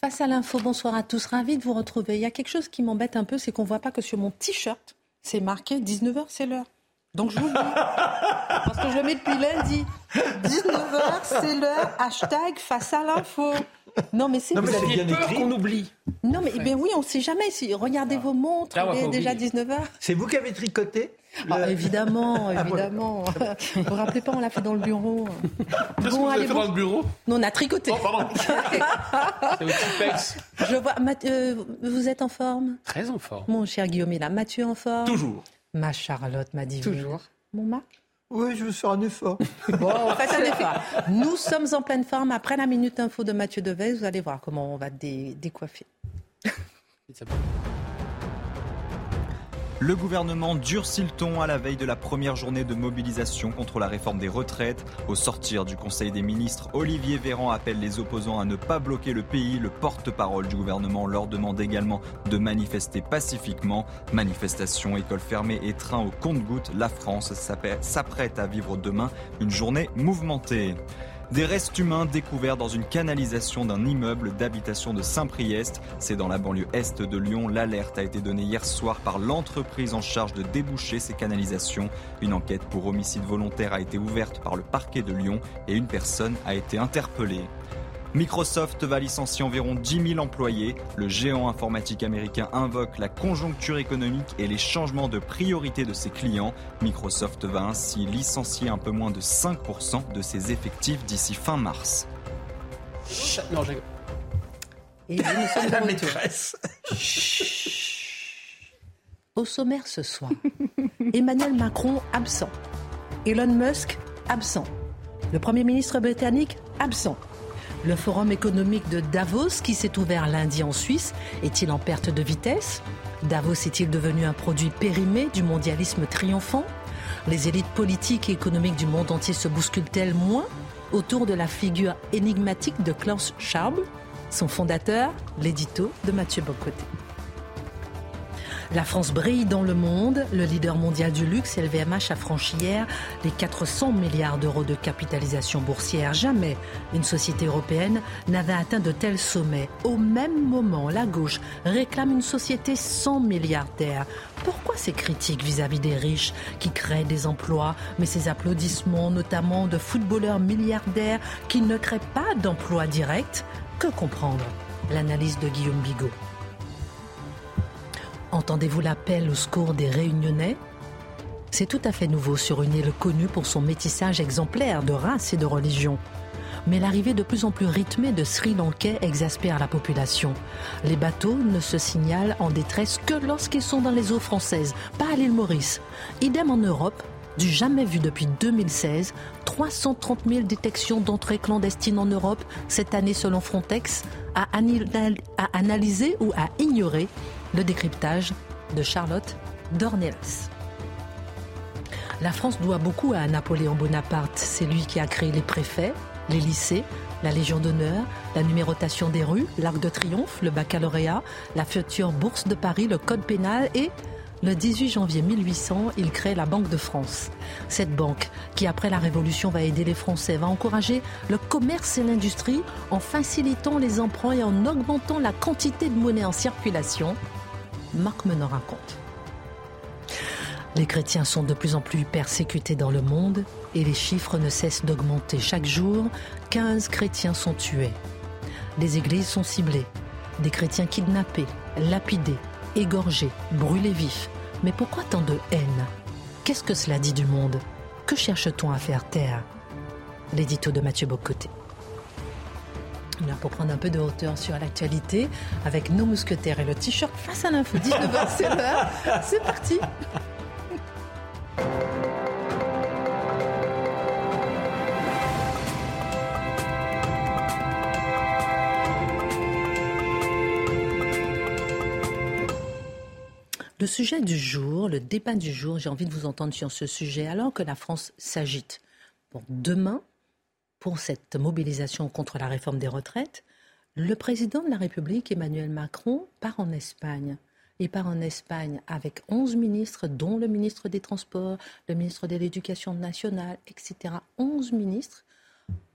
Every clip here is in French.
Face à l'info, bonsoir à tous. Ravi de vous retrouver. Il y a quelque chose qui m'embête un peu, c'est qu'on voit pas que sur mon t-shirt, c'est marqué 19h, c'est l'heure. Donc je vous le dis. Parce que je le mets depuis lundi. 19h, c'est l'heure. Hashtag face à l'info. Non, mais c'est mais vous écrit. qu'on oublie. Non, mais ben oui, on ne sait jamais. Si, regardez vos montres, Là, va il est déjà oublier. 19h. C'est vous qui avez tricoté Ah, évidemment, Ah, voilà. évidemment. vous vous rappelez pas, on l'a fait dans le bureau. Qu'est-ce que vous avez fait bon. dans le bureau? Non, on a tricoté. Oh, pardon. C'est au Tipex. Je vois, euh, vous êtes en forme? Très en forme. Mon cher Guillaume est là. Mathieu en forme? Toujours. Ma Charlotte, ma divine. Toujours. Mon Marc? Oui, je veux faire un effort. Bon, faites un effort. Nous sommes en pleine forme. Après la minute info de Mathieu Devez, vous allez voir comment on va dé- décoiffer. Le gouvernement durcit le ton à la veille de la première journée de mobilisation contre la réforme des retraites. Au sortir du Conseil des ministres, Olivier Véran appelle les opposants à ne pas bloquer le pays. Le porte-parole du gouvernement leur demande également de manifester pacifiquement. Manifestation, école fermée et train au compte-gouttes, la France s'apprête à vivre demain une journée mouvementée. Des restes humains découverts dans une canalisation d'un immeuble d'habitation de Saint-Priest. C'est dans la banlieue est de Lyon. L'alerte a été donnée hier soir par l'entreprise en charge de déboucher ces canalisations. Une enquête pour homicide volontaire a été ouverte par le parquet de Lyon et une personne a été interpellée. Microsoft va licencier environ 10 000 employés. Le géant informatique américain invoque la conjoncture économique et les changements de priorité de ses clients. Microsoft va ainsi licencier un peu moins de 5% de ses effectifs d'ici fin mars. Ch- Non, j'ai- Et nous sommes de La retour. maîtresse. Au sommaire ce soir, Emmanuel Macron absent. Elon Musk absent. Le Premier ministre britannique absent. Le forum économique de Davos qui s'est ouvert lundi en Suisse est-il en perte de vitesse? Davos est-il devenu un produit périmé du mondialisme triomphant? Les élites politiques et économiques du monde entier se bousculent-elles moins autour de la figure énigmatique de Klaus Schwab, son fondateur, l'édito de Mathieu Bocoté la France brille dans le monde. Le leader mondial du luxe, LVMH, a franchi hier les 400 milliards d'euros de capitalisation boursière. Jamais une société européenne n'avait atteint de tels sommets. Au même moment, la gauche réclame une société sans milliardaires. Pourquoi ces critiques vis-à-vis des riches qui créent des emplois, mais ces applaudissements notamment de footballeurs milliardaires qui ne créent pas d'emplois directs? Que comprendre? L'analyse de Guillaume Bigot. Entendez-vous l'appel au secours des Réunionnais? C'est tout à fait nouveau sur une île connue pour son métissage exemplaire de race et de religion. Mais l'arrivée de plus en plus rythmée de Sri Lankais exaspère la population. Les bateaux ne se signalent en détresse que lorsqu'ils sont dans les eaux françaises, pas à l'île Maurice. Idem en Europe, du jamais vu depuis 2016, 330 000 détections d'entrées clandestines en Europe cette année selon Frontex, à analyser ou à ignorer le décryptage de Charlotte Dornelas. La France doit beaucoup à Napoléon Bonaparte. C'est lui qui a créé les préfets, les lycées, la Légion d'honneur, la numérotation des rues, l'Arc de Triomphe, le baccalauréat, la future Bourse de Paris, le Code pénal et le 18 janvier 1800, il crée la Banque de France. Cette banque, qui après la Révolution va aider les Français, va encourager le commerce et l'industrie en facilitant les emprunts et en augmentant la quantité de monnaie en circulation. Marc Menon raconte. Les chrétiens sont de plus en plus persécutés dans le monde et les chiffres ne cessent d'augmenter. Chaque jour, 15 chrétiens sont tués. Les églises sont ciblées. Des chrétiens kidnappés, lapidés, égorgés, brûlés vifs. Mais pourquoi tant de haine? Qu'est-ce que cela dit du monde? Que cherche-t-on à faire taire? L'édito de Mathieu Bocoté. Pour prendre un peu de hauteur sur l'actualité, avec nos mousquetaires et le t-shirt face à l'info, 19h, C'est parti. Le sujet du jour, le débat du jour, j'ai envie de vous entendre sur ce sujet, alors que la France s'agite. pour demain, pour cette mobilisation contre la réforme des retraites, le président de la République, Emmanuel Macron, part en Espagne. Il part en Espagne avec 11 ministres, dont le ministre des Transports, le ministre de l'Éducation nationale, etc. 11 ministres.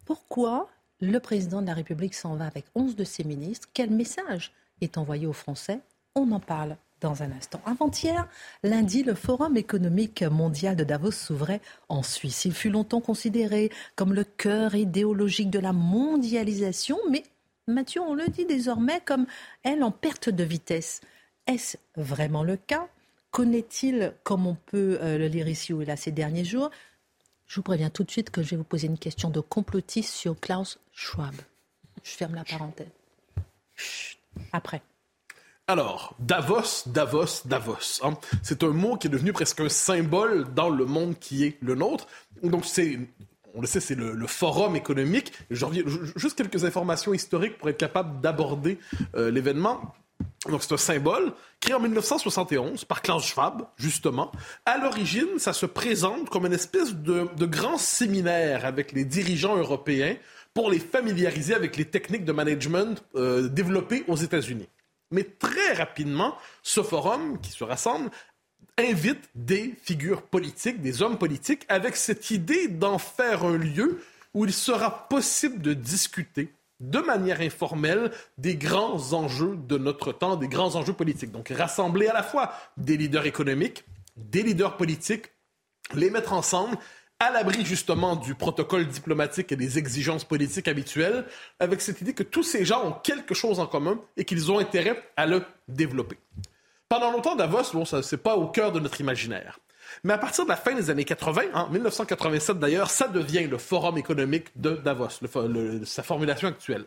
Pourquoi le président de la République s'en va avec 11 de ses ministres? Quel message est envoyé aux Français? On en parle dans un instant. Avant-hier, lundi, le Forum économique mondial de Davos s'ouvrait en Suisse. Il fut longtemps considéré comme le cœur idéologique de la mondialisation, mais Mathieu, on le dit désormais comme elle en perte de vitesse. Est-ce vraiment le cas? Connaît-il, comme on peut euh, le lire ici ou là ces derniers jours? Je vous préviens tout de suite que je vais vous poser une question de complotiste sur Klaus Schwab. Je ferme la parenthèse. Après. Alors, Davos, Davos, Davos. Hein. C'est un mot qui est devenu presque un symbole dans le monde qui est le nôtre. Donc, c'est on le sait, c'est le, forum économique. juste quelques informations historiques pour être capable d'aborder euh, l'événement. Donc, c'est un symbole créé en 1971 par Klaus Schwab, justement. À l'origine, ça se présente comme une espèce de, grand séminaire avec les dirigeants européens pour les familiariser avec les techniques de management euh, développées aux États-Unis. Mais très rapidement, ce forum qui se rassemble invite des figures politiques, des hommes politiques, avec cette idée d'en faire un lieu où il sera possible de discuter de manière informelle des grands enjeux de notre temps, des grands enjeux politiques. Donc rassembler à la fois des leaders économiques, des leaders politiques, les mettre ensemble à l'abri justement du protocole diplomatique et des exigences politiques habituelles, avec cette idée que tous ces gens ont quelque chose en commun et qu'ils ont intérêt à le développer. Pendant longtemps, Davos, bon, ça c'est pas au cœur de notre imaginaire. Mais à partir de la fin des années 80, en 1987 d'ailleurs, ça devient le Forum économique de Davos, sa formulation actuelle.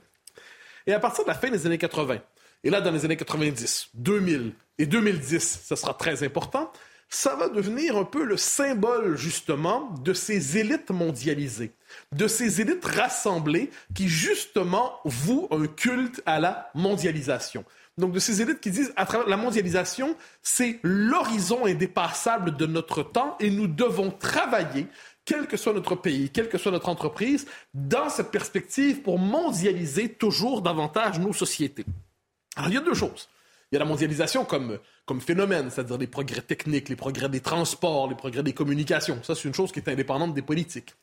Et à partir de la fin des années 80, et là dans les années 90, 2000 et 2010, ça sera très important, ça va devenir un peu le symbole justement de ces élites mondialisées, de ces élites rassemblées qui justement vouent un culte à la mondialisation. Donc de ces élites qui disent à travers la mondialisation, c'est l'horizon indépassable de notre temps et nous devons travailler quel que soit notre pays, quelle que soit notre entreprise, dans cette perspective pour mondialiser toujours davantage nos sociétés. Alors il y a deux choses. Il y a la mondialisation comme, comme phénomène, c'est-à-dire les progrès techniques, les progrès des transports, les progrès des communications. Ça, c'est une chose qui est indépendante des politiques.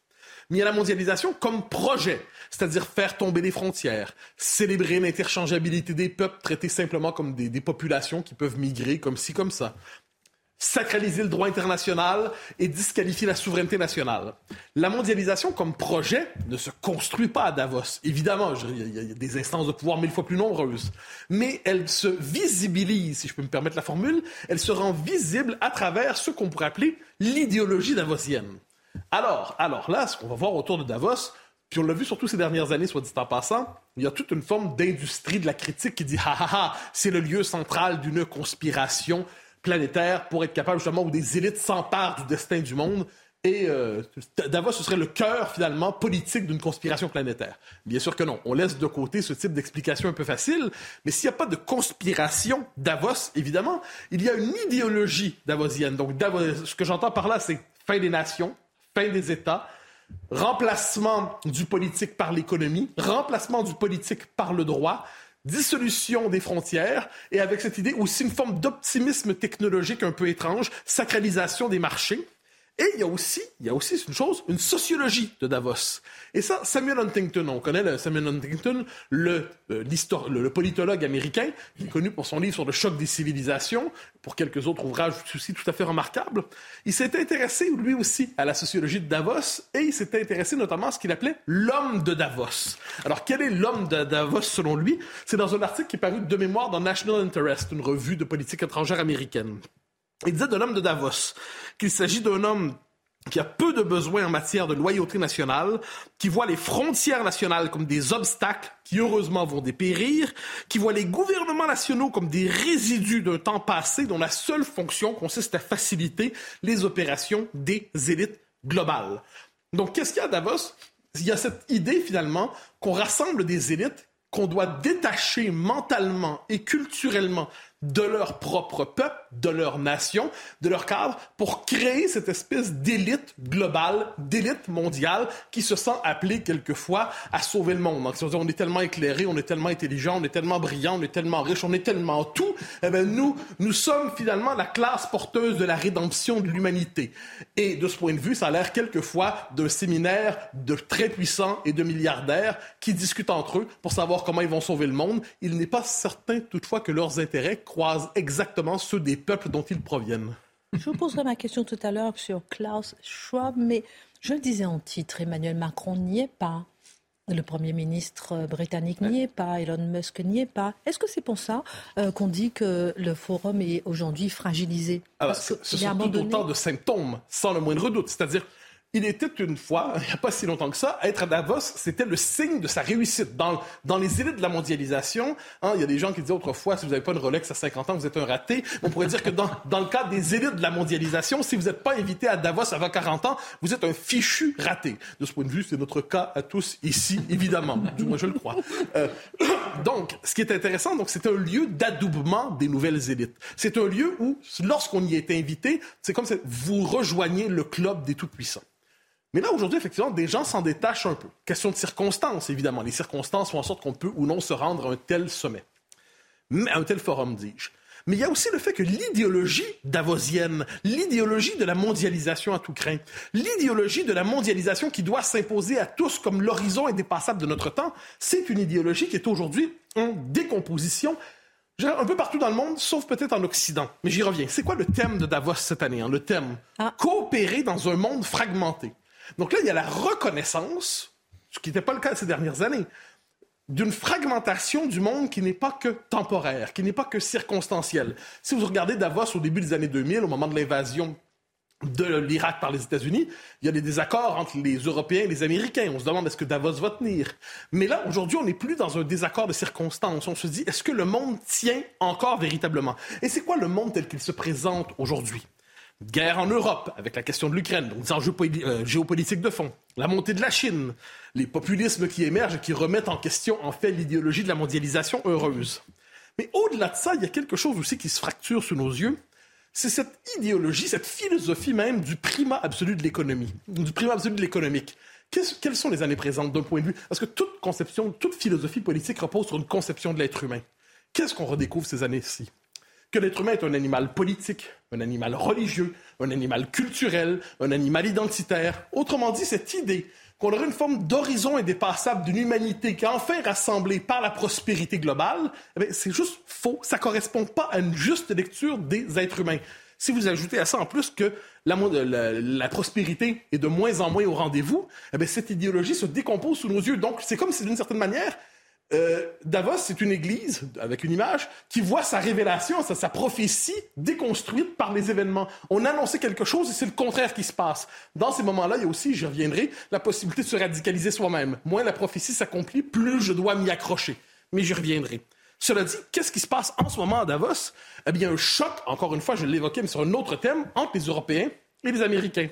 Mais il y a la mondialisation comme projet, c'est-à-dire faire tomber les frontières, célébrer l'interchangeabilité des peuples, traiter simplement comme des, des populations qui peuvent migrer comme ci, comme ça, sacraliser le droit international et disqualifier la souveraineté nationale. La mondialisation comme projet ne se construit pas à Davos. Évidemment, il y, a des instances de pouvoir mille fois plus nombreuses. Mais elle se visibilise, si je peux me permettre la formule, elle se rend visible à travers ce qu'on pourrait appeler l'idéologie davosienne. Alors, alors là, ce qu'on va voir autour de Davos, puis on l'a vu surtout ces dernières années, soit dit en passant, il y a toute une forme d'industrie de la critique qui dit ha ha ha, c'est le lieu central d'une conspiration planétaire pour être capable justement où des élites s'emparent du destin du monde. Et euh, Davos, ce serait le cœur finalement politique d'une conspiration planétaire. Bien sûr que non. On laisse de côté ce type d'explication un peu facile, mais s'il n'y a pas de conspiration Davos, évidemment, il y a une idéologie davosienne. Donc Davos, ce que j'entends par là, c'est fin des nations, fin des États, remplacement du politique par l'économie, remplacement du politique par le droit, dissolution des frontières et avec cette idée aussi une forme d'optimisme technologique un peu étrange, sacralisation des marchés. Et il y a aussi, il y a aussi une chose, une sociologie de Davos. Et ça, Samuel Huntington, on connaît le Samuel Huntington, le, euh, le, politologue américain, qui est connu pour son livre sur le choc des civilisations, pour quelques autres ouvrages aussi tout à fait remarquables. Il s'est intéressé, lui aussi, à la sociologie de Davos, et il s'est intéressé notamment à ce qu'il appelait l'homme de Davos. Alors, quel est l'homme de Davos selon lui? C'est dans un article qui est paru de mémoire dans National Interest, une revue de politique étrangère américaine. Il disait de l'homme de Davos qu'il s'agit d'un homme qui a peu de besoins en matière de loyauté nationale, qui voit les frontières nationales comme des obstacles qui heureusement vont dépérir, qui voit les gouvernements nationaux comme des résidus d'un temps passé dont la seule fonction consiste à faciliter les opérations des élites globales. Donc qu'est-ce qu'il y a à Davos? Il y a cette idée finalement qu'on rassemble des élites qu'on doit détacher mentalement et culturellement de leur propre peuple, de leur nation, de leur cadre, pour créer cette espèce d'élite globale, d'élite mondiale, qui se sent appelée quelquefois à sauver le monde. Donc, on est tellement éclairé, on est tellement intelligent, on est tellement brillant, on est tellement riche, on est tellement tout. Eh bien, nous, nous sommes finalement la classe porteuse de la rédemption de l'humanité. Et de ce point de vue, ça a l'air quelquefois d'un séminaire de très puissants et de milliardaires qui discutent entre eux pour savoir comment ils vont sauver le monde. Il n'est pas certain toutefois que leurs intérêts croisent exactement ceux des peuples dont ils proviennent. Je vous poserai ma question tout à l'heure sur Klaus Schwab, mais je le disais en titre, Emmanuel Macron n'y est pas. Le Premier ministre britannique n'y est pas, Elon Musk n'y est pas. Est-ce que c'est pour ça euh, qu'on dit que le forum est aujourd'hui fragilisé? Alors, Ce sont tout autant de symptômes, sans le moindre doute. C'est-à-dire, il était une fois, il n'y a pas si longtemps que ça, être à Davos, c'était le signe de sa réussite. Dans, dans les élites de la mondialisation, hein, il y a des gens qui disaient autrefois, si vous n'avez pas une Rolex à 50 ans, vous êtes un raté. On pourrait dire que dans, dans le cadre des élites de la mondialisation, si vous n'êtes pas invité à Davos avant 40 ans, vous êtes un fichu raté. De ce point de vue, c'est notre cas à tous ici, évidemment. du moins, je le crois. Euh, donc, ce qui est intéressant, donc, c'est un lieu d'adoubement des nouvelles élites. C'est un lieu où, lorsqu'on y est invité, c'est comme si vous rejoignez le club des tout-puissants. Mais là, aujourd'hui, effectivement, des gens s'en détachent un peu. Question de circonstances, évidemment. Les circonstances font en sorte qu'on peut ou non se rendre à un tel sommet. À un tel forum, dis-je. Mais il y a aussi le fait que l'idéologie davosienne, l'idéologie de la mondialisation à tout craint, l'idéologie de la mondialisation qui doit s'imposer à tous comme l'horizon indépassable de notre temps, c'est une idéologie qui est aujourd'hui en décomposition un peu partout dans le monde, sauf peut-être en Occident. Mais j'y reviens. C'est quoi le thème de Davos cette année? Hein? Le thème ah. coopérer dans un monde fragmenté. Donc là, il y a la reconnaissance, ce qui n'était pas le cas ces dernières années, d'une fragmentation du monde qui n'est pas que temporaire, qui n'est pas que circonstancielle. Si vous regardez Davos au début des années 2000, au moment de l'invasion de l'Irak par les États-Unis, il y a des désaccords entre les Européens et les Américains. On se demande est-ce que Davos va tenir? Mais là, aujourd'hui, on n'est plus dans un désaccord de circonstances. On se dit est-ce que le monde tient encore véritablement? Et c'est quoi le monde tel qu'il se présente aujourd'hui? Guerre en Europe avec la question de l'Ukraine, donc des enjeux euh, géopolitiques de fond, la montée de la Chine, les populismes qui émergent et qui remettent en question en fait l'idéologie de la mondialisation heureuse. Mais au-delà de ça, il y a quelque chose aussi qui se fracture sous nos yeux. C'est cette idéologie, cette philosophie même du primat absolu de l'économie, du primat absolu de l'économique. Quelles sont les années présentes d'un point de vue Parce que toute conception, toute philosophie politique repose sur une conception de l'être humain. Qu'est-ce qu'on redécouvre ces années-ci? Que l'être humain est un animal politique, un animal religieux, un animal culturel, un animal identitaire. Autrement dit, cette idée qu'on aurait une forme d'horizon indépassable d'une humanité qui est enfin rassemblée par la prospérité globale, eh c'est juste faux. Ça ne correspond pas à une juste lecture des êtres humains. Si vous ajoutez à ça en plus que la, prospérité est de moins en moins au rendez-vous, eh cette idéologie se décompose sous nos yeux. Donc, c'est comme si, d'une certaine manière, euh, Davos, c'est une église, avec une image, qui voit sa révélation, sa, prophétie déconstruite par les événements. On a annoncé quelque chose et c'est le contraire qui se passe. Dans ces moments-là, il y a aussi, j'y reviendrai, la possibilité de se radicaliser soi-même. Moins la prophétie s'accomplit, plus je dois m'y accrocher. Mais j'y reviendrai. Cela dit, qu'est-ce qui se passe en ce moment à Davos? Eh bien, un choc, encore une fois, je l'évoquais, mais sur un autre thème, entre les Européens et les Américains.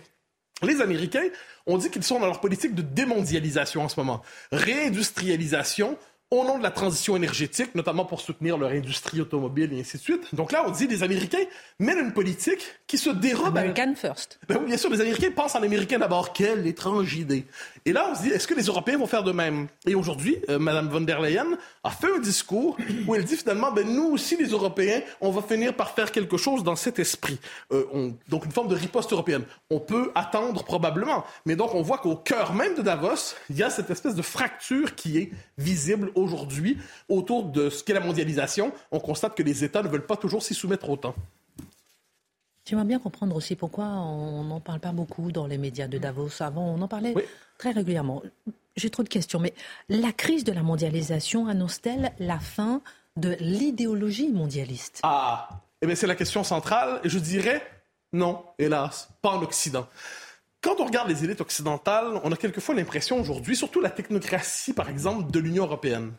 Les Américains, on dit qu'ils sont dans leur politique de démondialisation en ce moment. Réindustrialisation, au nom de la transition énergétique, notamment pour soutenir leur industrie automobile et ainsi de suite. Donc là, on dit les Américains mènent une politique qui se dérobe. American first. Ben oui, bien sûr, les Américains pensent en Américain d'abord. Quelle étrange idée. Et là, on se dit, est-ce que les Européens vont faire de même? Et aujourd'hui, euh, Mme von der Leyen a fait un discours où elle dit finalement, ben nous aussi, les Européens, on va finir par faire quelque chose dans cet esprit. Euh, on... donc une forme de riposte européenne. On peut attendre probablement, mais donc on voit qu'au cœur même de Davos, il y a cette espèce de fracture qui est visible aujourd'hui autour de ce qu'est la mondialisation. On constate que les États ne veulent pas toujours s'y soumettre autant. J'aimerais bien comprendre aussi pourquoi on n'en parle pas beaucoup dans les médias de Davos. Avant, on en parlait très régulièrement. J'ai trop de questions, mais la crise de la mondialisation annonce-t-elle la fin de l'idéologie mondialiste? Ah, eh bien c'est la question centrale, et je dirais non, hélas, pas en Occident. Quand on regarde les élites occidentales, on a quelquefois l'impression aujourd'hui, surtout la technocratie par exemple de l'Union européenne,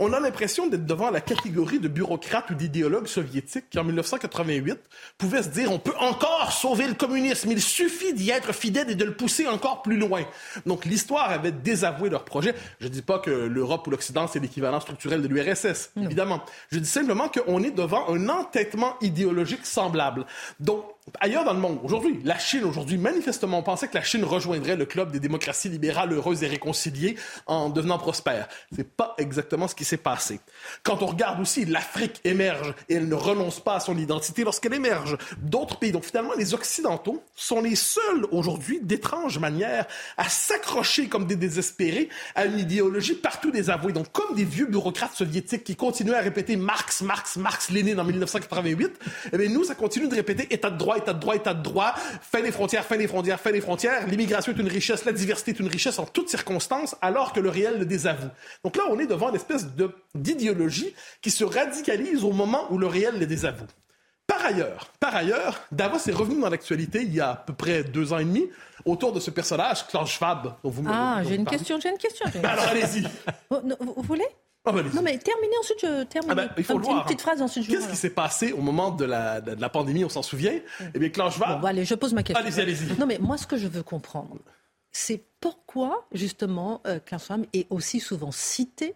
on a l'impression d'être devant la catégorie de bureaucrates ou d'idéologues soviétiques qui, en 1988, pouvaient se dire on peut encore sauver le communisme, il suffit d'y être fidèle et de le pousser encore plus loin. Donc l'histoire avait désavoué leur projet. Je ne dis pas que l'Europe ou l'Occident, c'est l'équivalent structurel de l'URSS, évidemment. Je dis simplement qu'on est devant un entêtement idéologique semblable. Donc, ailleurs dans le monde, aujourd'hui, la Chine, aujourd'hui, manifestement, on pensait que la Chine rejoindrait le club des démocraties libérales heureuses et réconciliées en devenant prospère. C'est pas exactement ce qui s'est passé. Quand on regarde aussi, l'Afrique émerge et elle ne renonce pas à son identité lorsqu'elle émerge. D'autres pays, donc finalement, les Occidentaux sont les seuls aujourd'hui, d'étrange manière, à s'accrocher comme des désespérés à une idéologie partout désavouée. Donc, comme des vieux bureaucrates soviétiques qui continuaient à répéter Marx, Marx, Marx, Lénine en 1988, eh bien, nous, ça continue de répéter état de droit, état de droit, état de droit, fin des frontières, fin des frontières, fin des frontières. L'immigration est une richesse, la diversité est une richesse en toutes circonstances, alors que le réel le désavoue. Donc là, on est devant une espèce d'idéologie qui se radicalise au moment où le réel le désavoue. Par ailleurs, par ailleurs, Davos est revenu dans l'actualité il y a à peu près deux ans et demi autour de ce personnage, Klaus Schwab, dont vous me Ah, j'ai une question, j'ai une question. Ben alors allez-y. Vous voulez? Ah, ben. Non, mais terminez ensuite, je termine. Ah ben, il faut Un voir. Une petite phrase, ensuite je Qu'est-ce qui s'est passé au moment de la, de la pandémie, on s'en souvient? Eh bien, Schwab, Bon, bah, allez, je pose ma question. Allez-y, allez-y. Non, mais moi, ce que je veux comprendre, c'est pourquoi, justement, euh, Schwab est aussi souvent cité.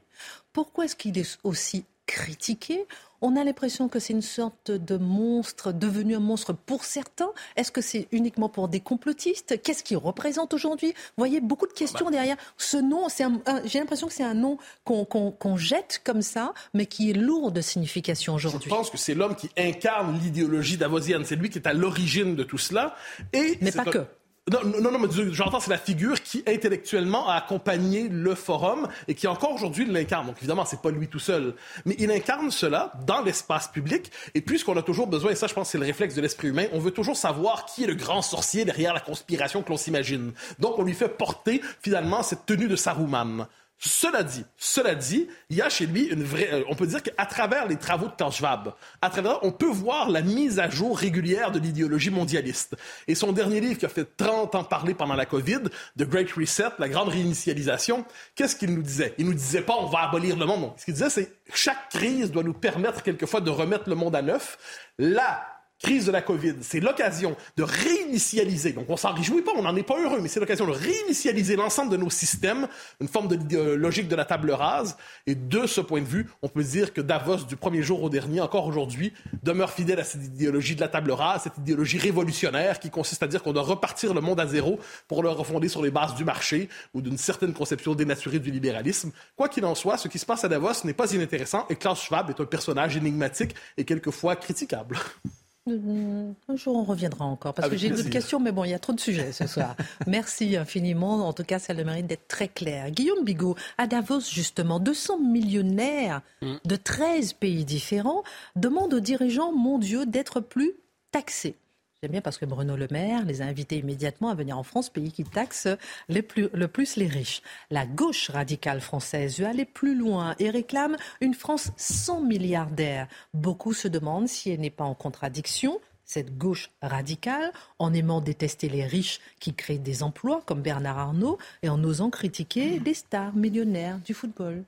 Pourquoi est-ce qu'il est aussi critiqué On a l'impression que c'est une sorte de monstre, devenu un monstre pour certains. Est-ce que c'est uniquement pour des complotistes? Qu'est-ce qu'il représente aujourd'hui? Vous voyez, beaucoup de questions derrière. Ce nom, c'est un- un- j'ai l'impression que c'est un nom qu'on qu'on- qu'on jette comme ça, mais qui est lourd de signification Je aujourd'hui. pense que c'est l'homme qui incarne l'idéologie davosienne. C'est lui qui est à l'origine de tout cela. Et Mais pas un- que. Non, non, non, mais j'entends, c'est la figure qui intellectuellement a accompagné le forum et qui encore aujourd'hui l'incarne. Donc évidemment, c'est pas lui tout seul, mais il incarne cela dans l'espace public. Et puisqu'on a toujours besoin, et ça, je pense, c'est le réflexe de l'esprit humain, on veut toujours savoir qui est le grand sorcier derrière la conspiration que l'on s'imagine. Donc on lui fait porter finalement cette tenue de Saruman. Cela dit, cela dit, il y a chez lui une vraie. euh, on peut dire qu'à travers les travaux de Klaus Schwab, à travers, on peut voir la mise à jour régulière de l'idéologie mondialiste. Et son dernier livre, qui a fait 30 ans parler pendant la COVID, The Great Reset, la grande réinitialisation, qu'est-ce qu'il nous disait? Il nous disait pas on va abolir le monde. Non. Ce qu'il disait, c'est chaque crise doit nous permettre quelquefois de remettre le monde à neuf. La crise de la COVID, c'est l'occasion de réinitialiser. Donc, on s'en réjouit pas, on n'en est pas heureux, mais c'est l'occasion de réinitialiser l'ensemble de nos systèmes, une forme de de logique de la table rase. Et de ce point de vue, on peut dire que Davos, du premier jour au dernier, encore aujourd'hui, demeure fidèle à cette idéologie de la table rase, cette idéologie révolutionnaire qui consiste à dire qu'on doit repartir le monde à zéro pour le refonder sur les bases du marché ou d'une certaine conception dénaturée du libéralisme. Quoi qu'il en soit, ce qui se passe à Davos n'est pas inintéressant et Klaus Schwab est un personnage énigmatique et quelquefois critiquable. Un jour, on reviendra encore, parce que j'ai d'autres questions, mais bon, il y a trop de sujets ce soir. Merci infiniment. En tout cas, ça a le mérite d'être très clair. Guillaume Bigot, à Davos, justement, 200 millionnaires Mm. de 13 pays différents demandent aux dirigeants mondiaux d'être plus taxés. J'aime bien parce que Bruno Le Maire les a invités immédiatement à venir en France, pays qui taxe le plus les riches. La gauche radicale française veut aller plus loin et réclame une France sans milliardaires. Beaucoup se demandent si elle n'est pas en contradiction cette gauche radicale, en aimant détester les riches qui créent des emplois, comme Bernard Arnault, et en osant critiquer les stars millionnaires du football.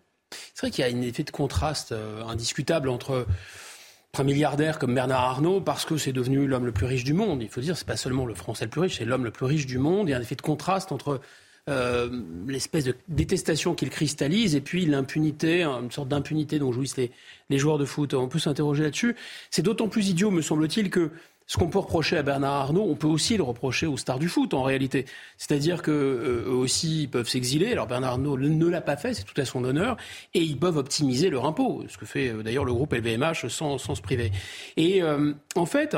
C'est vrai qu'il y a un effet de contraste euh, indiscutable entre un milliardaire comme Bernard Arnault, parce que c'est devenu l'homme le plus riche du monde. Il faut dire, c'est pas seulement le Français le plus riche, c'est l'homme le plus riche du monde. Il y a un effet de contraste entre euh, l'espèce de détestation qu'il cristallise et puis l'impunité, une sorte d'impunité dont jouissent les, les joueurs de foot. On peut s'interroger là-dessus. C'est d'autant plus idiot, me semble-t-il, que ce qu'on peut reprocher à Bernard Arnault, on peut aussi le reprocher aux stars du foot en réalité. C'est-à-dire que euh, aussi ils peuvent s'exiler. Alors Bernard Arnault ne l'a pas fait, c'est tout à son honneur, et ils peuvent optimiser leur impôt, ce que fait euh, d'ailleurs le groupe LVMH sans, sans se priver. Et euh, en fait,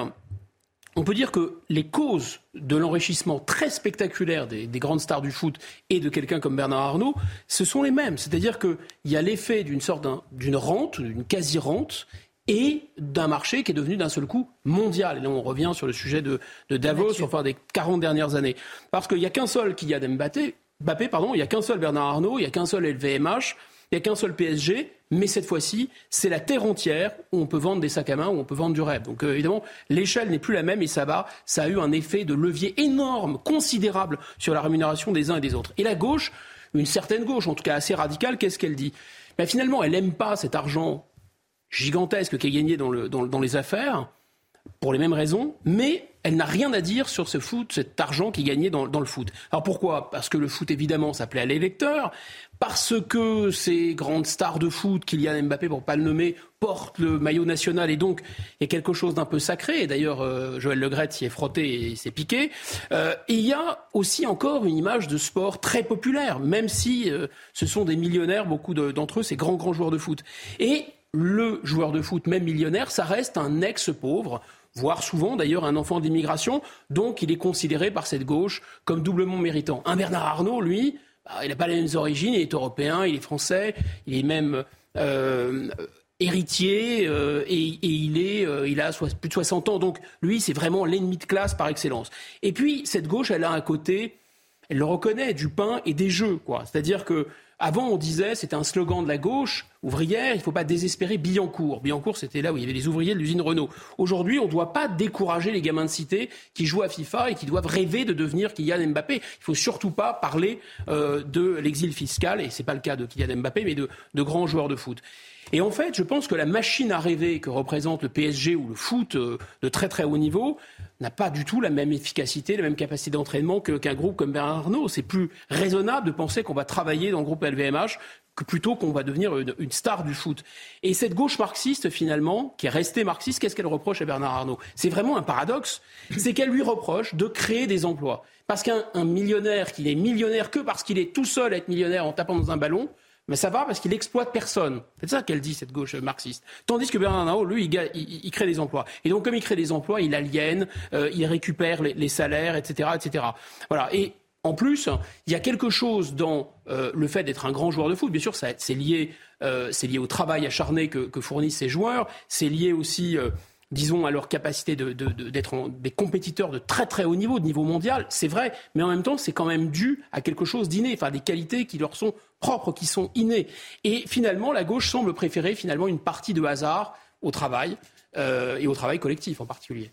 on peut dire que les causes de l'enrichissement très spectaculaire des, des grandes stars du foot et de quelqu'un comme Bernard Arnault, ce sont les mêmes. C'est-à-dire qu'il y a l'effet d'une sorte d'un- d'une rente, d'une quasi-rente, et d'un marché qui est devenu d'un seul coup mondial. Et là, on revient sur le sujet de, de Davos, enfin des 40 dernières années. Parce qu'il n'y a qu'un seul Kylian Mbappé, Mbappé, pardon, il n'y a qu'un seul Bernard Arnault, il n'y a qu'un seul LVMH, il n'y a qu'un seul PSG, mais cette fois-ci, c'est la terre entière où on peut vendre des sacs à main, où on peut vendre du rêve. Donc euh, évidemment, l'échelle n'est plus la même et ça va, ça a eu un effet de levier énorme, considérable sur la rémunération des uns et des autres. Et la gauche, une certaine gauche, en tout cas assez radicale, qu'est-ce qu'elle dit? Ben, Finalement, elle n'aime pas cet argent gigantesque qui est gagné dans, le, dans, les affaires, pour les mêmes raisons, mais elle n'a rien à dire sur ce foot, cet argent qui gagné dans, dans le foot. Alors pourquoi? Parce que le foot, évidemment, s'appelait à l'électeur, parce que ces grandes stars de foot, Kylian Mbappé, pour pas le nommer, portent le maillot national et donc il y a quelque chose d'un peu sacré. Et d'ailleurs, euh, Joël Legret s'y est frotté et s'est piqué. Euh, et il y a aussi encore une image de sport très populaire, même si euh, ce sont des millionnaires, beaucoup d'entre eux, ces grands, grands joueurs de foot. Et le joueur de foot, même millionnaire, ça reste un ex-pauvre voire souvent d'ailleurs un enfant d'immigration, donc il est considéré par cette gauche comme doublement méritant. Un Bernard Arnault, lui, bah, il n'a pas les mêmes origines, il est européen, il est français, il est même euh, héritier euh, et, il, est, euh, il a plus de 60 ans, donc lui c'est vraiment l'ennemi de classe par excellence. Et puis cette gauche, elle a un côté, elle le reconnaît, du pain et des jeux. C'est-à-dire que avant, on disait, c'était un slogan de la gauche ouvrière, il ne faut pas désespérer Billancourt. Billancourt, c'était là où il y avait les ouvriers de l'usine Renault. Aujourd'hui, on ne doit pas décourager les gamins de cité qui jouent à FIFA et qui doivent rêver de devenir Kylian Mbappé. Il ne faut surtout pas parler euh, de l'exil fiscal, et ce n'est pas le cas de Kylian Mbappé, mais de, de grands joueurs de foot. Et en fait, je pense que la machine à rêver que représente le PSG ou le foot euh, de très très haut niveau n'a pas du tout la même efficacité, la même capacité d'entraînement qu'un groupe comme Bernard Arnault. C'est plus raisonnable de penser qu'on va travailler dans le groupe LVMH plutôt qu'on va devenir une, star du foot. Et cette gauche marxiste, finalement, qui est restée marxiste, qu'est-ce qu'elle reproche à Bernard Arnault? C'est vraiment un paradoxe. C'est qu'elle lui reproche de créer des emplois. Parce qu'un millionnaire, qui est millionnaire que parce qu'il est tout seul à être millionnaire en tapant dans un ballon, mais ça va parce qu'il exploite personne. C'est ça qu'elle dit, cette gauche marxiste. Tandis que Bernard Arnault, lui, il, crée des emplois. Et donc, comme il crée des emplois, il aliène, euh, il récupère les, salaires, etc., etc. Voilà. Et en plus, il y a quelque chose dans euh, le fait d'être un grand joueur de foot. Bien sûr, c'est lié, euh, lié au travail acharné que, fournissent ces joueurs. C'est lié aussi disons, à leur capacité d'être des compétiteurs de très très haut niveau, de niveau mondial, c'est vrai, mais en même temps, c'est quand même dû à quelque chose d'inné, enfin des qualités qui leur sont propres, qui sont innées. Et finalement, la gauche semble préférer finalement une partie de hasard au travail, euh, et au travail collectif en particulier.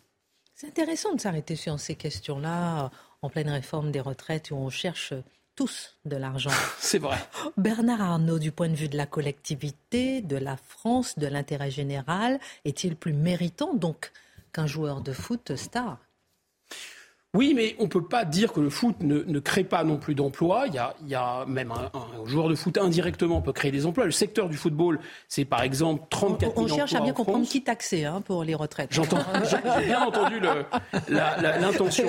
C'est intéressant de s'arrêter sur ces questions-là, en pleine réforme des retraites, où on cherche tous de l'argent. C'est vrai. Bernard Arnault, du point de vue de la collectivité, de la France, de l'intérêt général, est-il plus méritant donc qu'un joueur de foot star? Oui, mais on ne peut pas dire que le foot ne, crée pas non plus d'emplois. Il, y a, même un, joueur de foot indirectement peut créer des emplois. Le secteur du football, c'est par exemple 34 000 emplois. On cherche à bien comprendre qui taxer hein, pour les retraites. J'entends, j'ai bien entendu l'intention.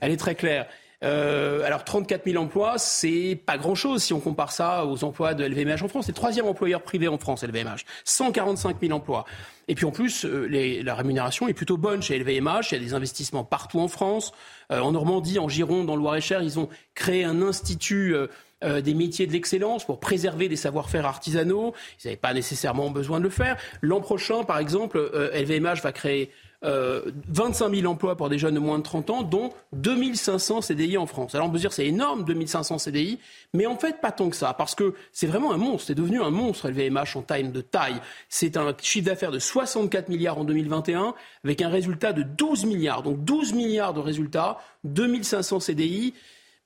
Elle est très claire. Euh, alors 34 000 emplois, c'est pas grand-chose si on compare ça aux emplois de LVMH en France. C'est le troisième employeur privé en France, LVMH. 145 000 emplois. Et puis en plus, euh, la rémunération est plutôt bonne chez LVMH. Il y a des investissements partout en France. Euh, en Normandie, en Gironde, dans le Loir-et-Cher, ils ont créé un institut. des métiers de l'excellence pour préserver des savoir-faire artisanaux. Ils n'avaient pas nécessairement besoin de le faire. L'an prochain, par exemple, LVMH va créer 25 euh, 000 emplois pour des jeunes de moins de 30 ans, dont 2500 CDI en France. Alors on peut dire c'est énorme, 2500 CDI, mais en fait pas tant que ça, parce que c'est vraiment un monstre, c'est devenu un monstre LVMH en time de taille. C'est un chiffre d'affaires de 64 milliards en 2021, avec un résultat de 12 milliards. Donc 12 milliards de résultats, 2500 CDI.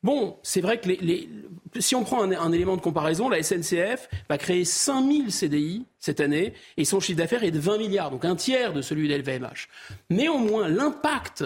Bon, c'est vrai que si on prend un, élément de comparaison, la SNCF va créer 5000 CDI cette année et son chiffre d'affaires est de 20 milliards, donc un tiers de celui d'LVMH. Néanmoins, l'impact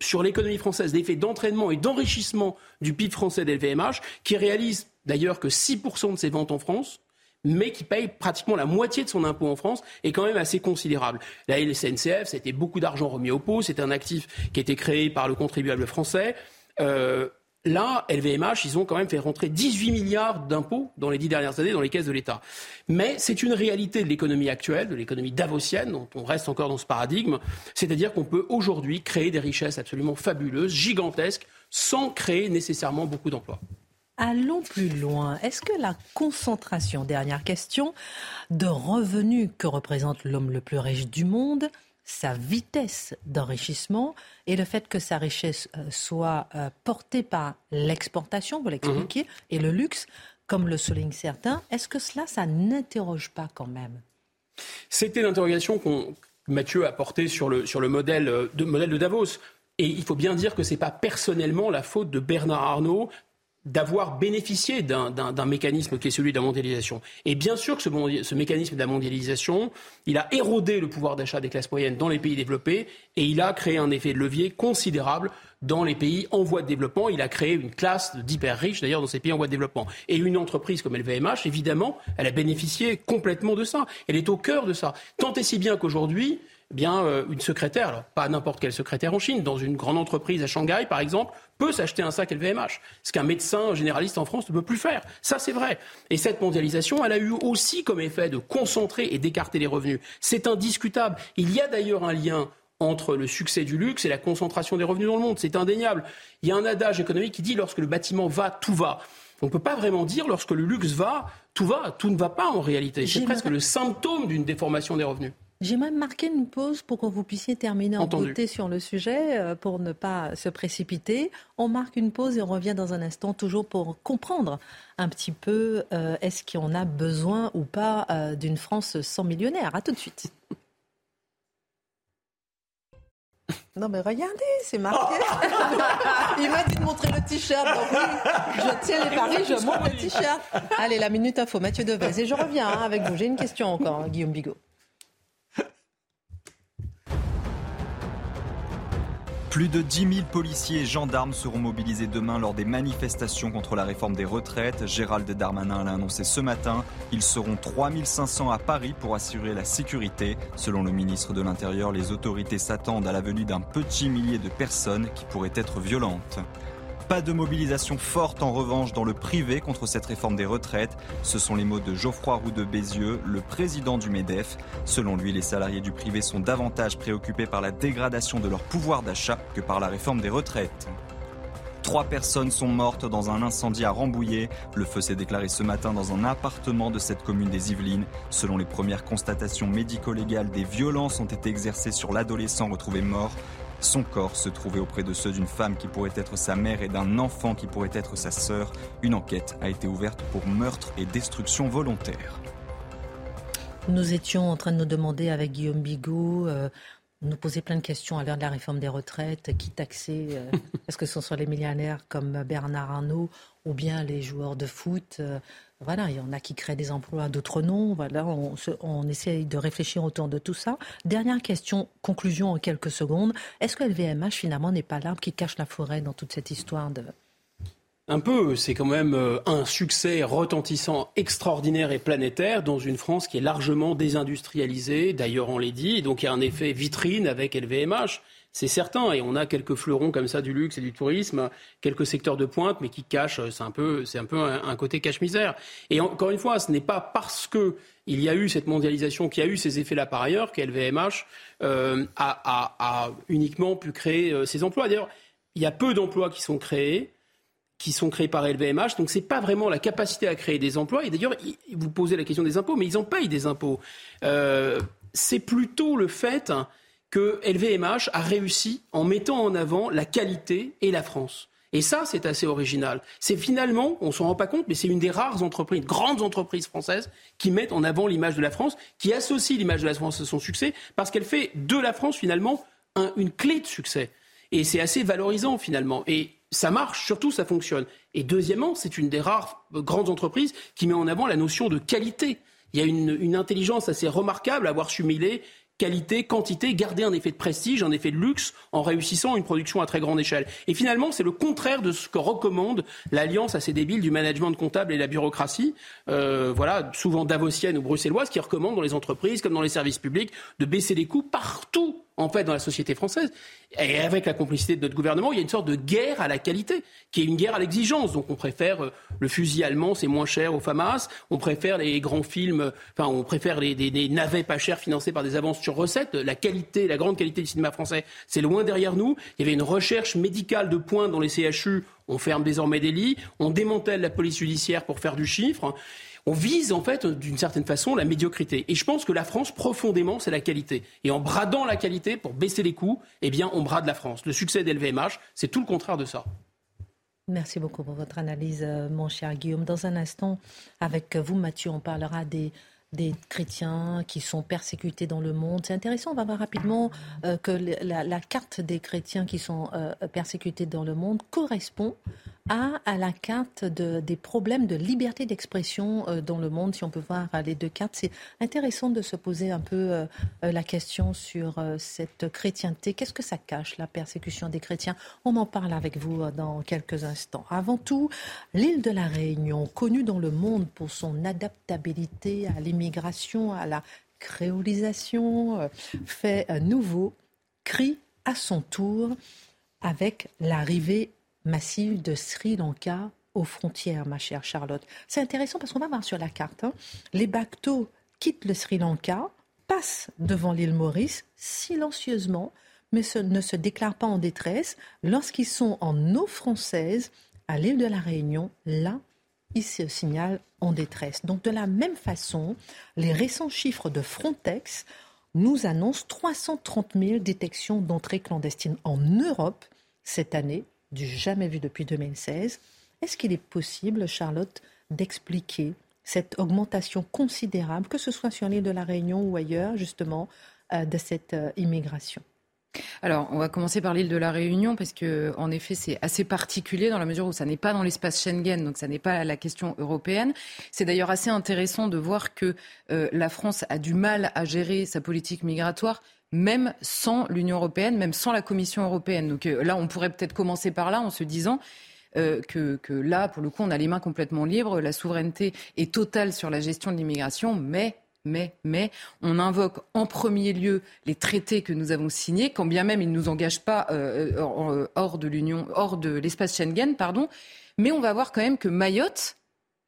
sur l'économie française, l'effet d'entraînement et d'enrichissement du PIB français d'LVMH, qui réalise d'ailleurs que 6% de ses ventes en France, mais qui paye pratiquement la moitié de son impôt en France, est quand même assez considérable. La SNCF, c'était beaucoup d'argent remis au pot, c'est un actif qui a été créé par le contribuable français. Euh, Là, LVMH, ils ont quand même fait rentrer 18 milliards d'impôts dans les dix dernières années dans les caisses de l'État. Mais c'est une réalité de l'économie actuelle, de l'économie davosienne, dont on reste encore dans ce paradigme. C'est-à-dire qu'on peut aujourd'hui créer des richesses absolument fabuleuses, gigantesques, sans créer nécessairement beaucoup d'emplois. Allons plus loin. Est-ce que la concentration, dernière question, de revenus que représente l'homme le plus riche du monde sa vitesse d'enrichissement et le fait que sa richesse euh, soit euh, portée par l'exportation, vous l'expliquez, mhm. et le luxe, comme le soulignent certains, est-ce que cela, ça n'interroge pas quand même? C'était l'interrogation qu'on Mathieu a portée sur le, sur le modèle, euh, de, modèle de Davos. Et il faut bien dire que ce n'est pas personnellement la faute de Bernard Arnault, d'avoir bénéficié d'un mécanisme qui est celui de la mondialisation. Et bien sûr que ce, ce mécanisme de la mondialisation, il a érodé le pouvoir d'achat des classes moyennes dans les pays développés et il a créé un effet de levier considérable dans les pays en voie de développement. Il a créé une classe d'hyper riches, d'ailleurs, dans ces pays en voie de développement. Et une entreprise comme LVMH, évidemment, elle a bénéficié complètement de ça. Elle est au cœur de ça. Tant et si bien qu'aujourd'hui, bien, euh, une secrétaire, alors pas n'importe quelle secrétaire en Chine, dans une grande entreprise à Shanghai, par exemple, peut s'acheter un sac LVMH. Ce qu'un médecin généraliste en France ne peut plus faire. Ça, c'est vrai. Et cette mondialisation, elle a eu aussi comme effet de concentrer et d'écarter les revenus. C'est indiscutable. Il y a d'ailleurs un lien entre le succès du luxe et la concentration des revenus dans le monde. C'est indéniable. Il y a un adage économique qui dit lorsque le bâtiment va, tout va. On ne peut pas vraiment dire lorsque le luxe va, tout va. Tout ne va pas en réalité. C'est presque le symptôme d'une déformation des revenus. J'ai même marqué une pause pour que vous puissiez terminer en beauté sur le sujet, euh, pour ne pas se précipiter. On marque une pause et on revient dans un instant, toujours pour comprendre un petit peu euh, est-ce qu'on a besoin ou pas euh, d'une France sans millionnaires. À tout de suite. Non mais regardez, c'est marqué. Il m'a dit de montrer le t-shirt. je tiens les paris, je montre le t-shirt. Allez, la minute info, Mathieu Devez. Et je reviens hein, avec vous. J'ai une question encore, Guillaume Bigot. Plus de 10 000 policiers et gendarmes seront mobilisés demain lors des manifestations contre la réforme des retraites. Gérald Darmanin l'a annoncé ce matin. Ils seront 3 500 à Paris pour assurer la sécurité. Selon le ministre de l'Intérieur, les autorités s'attendent à la venue d'un petit millier de personnes qui pourraient être violentes. Pas de mobilisation forte en revanche dans le privé contre cette réforme des retraites. Ce sont les mots de Geoffroy Roux de Bézieux, le président du MEDEF. Selon lui, les salariés du privé sont davantage préoccupés par la dégradation de leur pouvoir d'achat que par la réforme des retraites. Trois personnes sont mortes dans un incendie à Rambouillet. Le feu s'est déclaré ce matin dans un appartement de cette commune des Yvelines. Selon les premières constatations médico-légales, des violences ont été exercées sur l'adolescent retrouvé mort. Son corps se trouvait auprès de ceux d'une femme qui pourrait être sa mère et d'un enfant qui pourrait être sa sœur. Une enquête a été ouverte pour meurtre et destruction volontaire. Nous étions en train de nous demander avec Guillaume Bigot, euh, nous poser plein de questions à l'heure de la réforme des retraites, qui taxait, euh, est-ce que ce sont les millionnaires comme Bernard Arnault ou bien les joueurs de foot euh, voilà, il y en a qui créent des emplois, d'autres non. Voilà, on, essaye de réfléchir autour de tout ça. Dernière question, conclusion en quelques secondes. Est-ce que LVMH finalement n'est pas l'arbre qui cache la forêt dans toute cette histoire de un peu, c'est quand même euh, un succès retentissant, extraordinaire et planétaire dans une France qui est largement désindustrialisée. D'ailleurs, on l'a dit, donc il y a un effet vitrine avec LVMH c'est certain. Et on a quelques fleurons comme ça du luxe et du tourisme, quelques secteurs de pointe, mais qui cachent, c'est un peu, c'est un, peu un, côté cache-misère. Et encore une fois, ce n'est pas parce que il y a eu cette mondialisation, qui a eu ces effets-là par ailleurs, qu'LVMH euh, a, uniquement pu créer euh, ces emplois. D'ailleurs, il y a peu d'emplois qui sont créés qui sont créés par LVMH. Donc ce n'est pas vraiment la capacité à créer des emplois. Et d'ailleurs, vous posez la question des impôts, mais ils en payent des impôts. Euh, c'est plutôt le fait que LVMH a réussi en mettant en avant la qualité et la France. Et ça, c'est assez original. C'est finalement, on s'en rend pas compte, mais c'est une des rares entreprises, grandes entreprises françaises, qui mettent en avant l'image de la France, qui associe l'image de la France à son succès, parce qu'elle fait de la France finalement une clé de succès. Et c'est assez valorisant finalement. Et ça marche, surtout ça fonctionne. Et deuxièmement, c'est une des rares grandes entreprises qui met en avant la notion de qualité. Il y a une, une intelligence assez remarquable à avoir su mêler qualité, quantité, garder un effet de prestige, un effet de luxe en réussissant une production à très grande échelle. Et finalement, c'est le contraire de ce que recommande l'alliance assez débile du management comptable et la bureaucratie, euh, voilà, souvent davosienne ou bruxelloise, qui recommande dans les entreprises comme dans les services publics de baisser les coûts partout en fait dans la société française. Et avec la complicité de notre gouvernement, il y a une sorte de guerre à la qualité, qui est une guerre à l'exigence. Donc on préfère euh, le fusil allemand, c'est moins cher au FAMAS. On préfère les grands films, enfin on préfère les, des, navets pas chers financés par des avances sur recettes. La qualité, la grande qualité du cinéma français, c'est loin derrière nous. Il y avait une recherche médicale de pointe dans les CHU. On ferme désormais des lits. On démantèle la police judiciaire pour faire du chiffre on vise en fait d'une certaine façon la médiocrité. Et je pense que la France, profondément, c'est la qualité. Et en bradant la qualité pour baisser les coûts, eh bien, on brade la France. Le succès d'LVMH, c'est tout le contraire de ça. Merci beaucoup pour votre analyse, euh, mon cher Guillaume. Dans un instant, avec vous, Mathieu, on parlera des, chrétiens qui sont persécutés dans le monde. C'est intéressant, on va voir rapidement euh, que la, carte des chrétiens qui sont euh, persécutés dans le monde correspond A à la carte des problèmes de liberté d'expression euh, dans le monde, si on peut voir les deux cartes. C'est intéressant de se poser un peu euh, euh, la question sur cette chrétienté. Qu'est-ce que ça cache, la persécution des chrétiens? On en parle avec vous dans quelques instants. Avant tout, l'île de la Réunion, connue dans le monde pour son adaptabilité à l'immigration, à la créolisation, fait nouveau cri à son tour avec l'arrivée massive de Sri Lanka aux frontières, ma chère Charlotte. C'est intéressant parce qu'on va voir sur la carte. Hein. les bateaux quittent le Sri Lanka, passent devant l'île Maurice silencieusement, mais ne se déclarent pas en détresse. Lorsqu'ils sont en eau française, à l'île de la Réunion, là, ils se signalent en détresse. Donc de la même façon, les récents chiffres de Frontex nous annoncent 330 000 détections d'entrées clandestines en Europe cette année du jamais vu depuis 2016. Est-ce qu'il est possible, Charlotte, d'expliquer cette augmentation considérable, que ce soit sur l'île de la Réunion ou ailleurs, justement, euh, de cette euh, immigration? Alors, on va commencer par l'île de la Réunion parce que, en effet, c'est assez particulier dans la mesure où ça n'est pas dans l'espace Schengen, donc ça n'est pas la question européenne. C'est d'ailleurs assez intéressant de voir que euh, la France a du mal à gérer sa politique migratoire même sans l'Union européenne, même sans la Commission européenne. Donc euh, là, on pourrait peut-être commencer par là en se disant euh, que, là, pour le coup, on a les mains complètement libres, la souveraineté est totale sur la gestion de l'immigration, mais mais, mais, on invoque en premier lieu les traités que nous avons signés, quand bien même ils ne nous engagent pas euh, hors de l'Union, hors de l'espace Schengen, pardon. Mais on va voir quand même que Mayotte,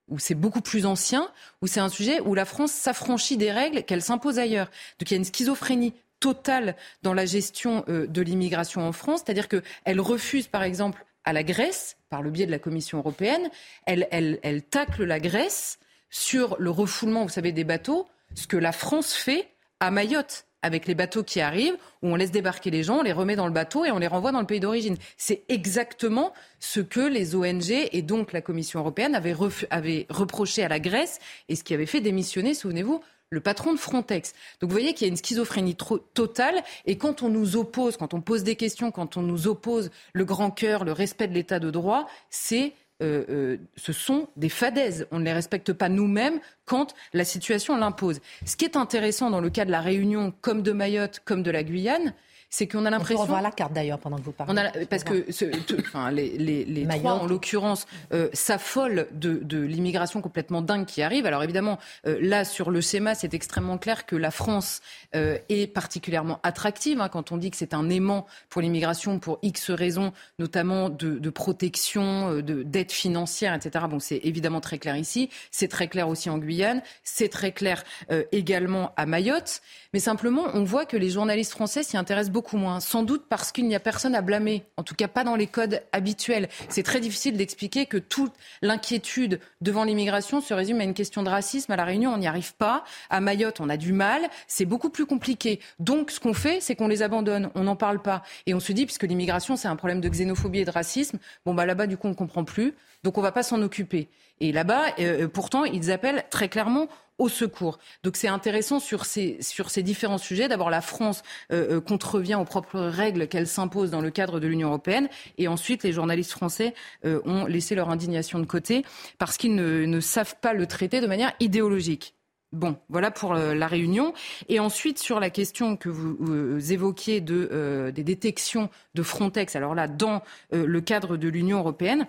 où c'est beaucoup plus ancien, où c'est un sujet où la France s'affranchit des règles qu'elle s'impose ailleurs. Donc il y a une schizophrénie totale dans la gestion euh, de l'immigration en France, c'est-à-dire qu'elle refuse, par exemple, à la Grèce, par le biais de la Commission européenne, elle, elle, elle tacle la Grèce sur le refoulement, vous savez, des bateaux, ce que la France fait à Mayotte avec les bateaux qui arrivent, où on laisse débarquer les gens, on les remet dans le bateau et on les renvoie dans le pays d'origine. C'est exactement ce que les ONG et donc la Commission européenne avaient, avaient reproché à la Grèce et ce qui avait fait démissionner, souvenez-vous, le patron de Frontex. Donc vous voyez qu'il y a une schizophrénie totale et quand on nous oppose, quand on pose des questions, quand on nous oppose le grand cœur, le respect de l'état de droit, c'est euh, euh, ce sont des fadaises. On ne les respecte pas nous-mêmes quand la situation l'impose. Ce qui est intéressant dans le cas de la Réunion, comme de Mayotte, comme de la Guyane, c'est qu'on a l'impression. On va voir la carte d'ailleurs pendant que vous parlez. On a, parce que enfin, les, les, les trois, en l'occurrence, euh, s'affolent de, de l'immigration complètement dingue qui arrive. Alors évidemment, euh, là, sur le schéma, c'est extrêmement clair que la France euh, est particulièrement attractive hein, quand on dit que c'est un aimant pour l'immigration pour X raisons, notamment de, de protection, euh, d'aide financière, etc. Bon, c'est évidemment très clair ici. C'est très clair aussi en Guyane. C'est très clair euh, également à Mayotte. Mais simplement, on voit que les journalistes français s'y intéressent beaucoup moins. Sans doute parce qu'il n'y a personne à blâmer, en tout cas pas dans les codes habituels. C'est très difficile d'expliquer que toute l'inquiétude devant l'immigration se résume à une question de racisme. À La Réunion, on n'y arrive pas. À Mayotte, on a du mal. C'est beaucoup plus compliqué. Donc, ce qu'on fait, c'est qu'on les abandonne. On n'en parle pas. Et on se dit, puisque l'immigration, c'est un problème de xénophobie et de racisme, bon, bah là-bas, du coup, on comprend plus. Donc, on va pas s'en occuper. Et là-bas, euh, pourtant, ils appellent très clairement au secours. Donc c'est intéressant sur ces, différents sujets. D'abord, la France euh, euh, contrevient aux propres règles qu'elle s'impose dans le cadre de l'Union européenne. Et ensuite, les journalistes français euh, ont laissé leur indignation de côté parce qu'ils ne, savent pas le traiter de manière idéologique. Bon, voilà pour la réunion. Et ensuite, sur la question que vous, évoquiez de, des détections de Frontex, alors là, dans le cadre de l'Union européenne,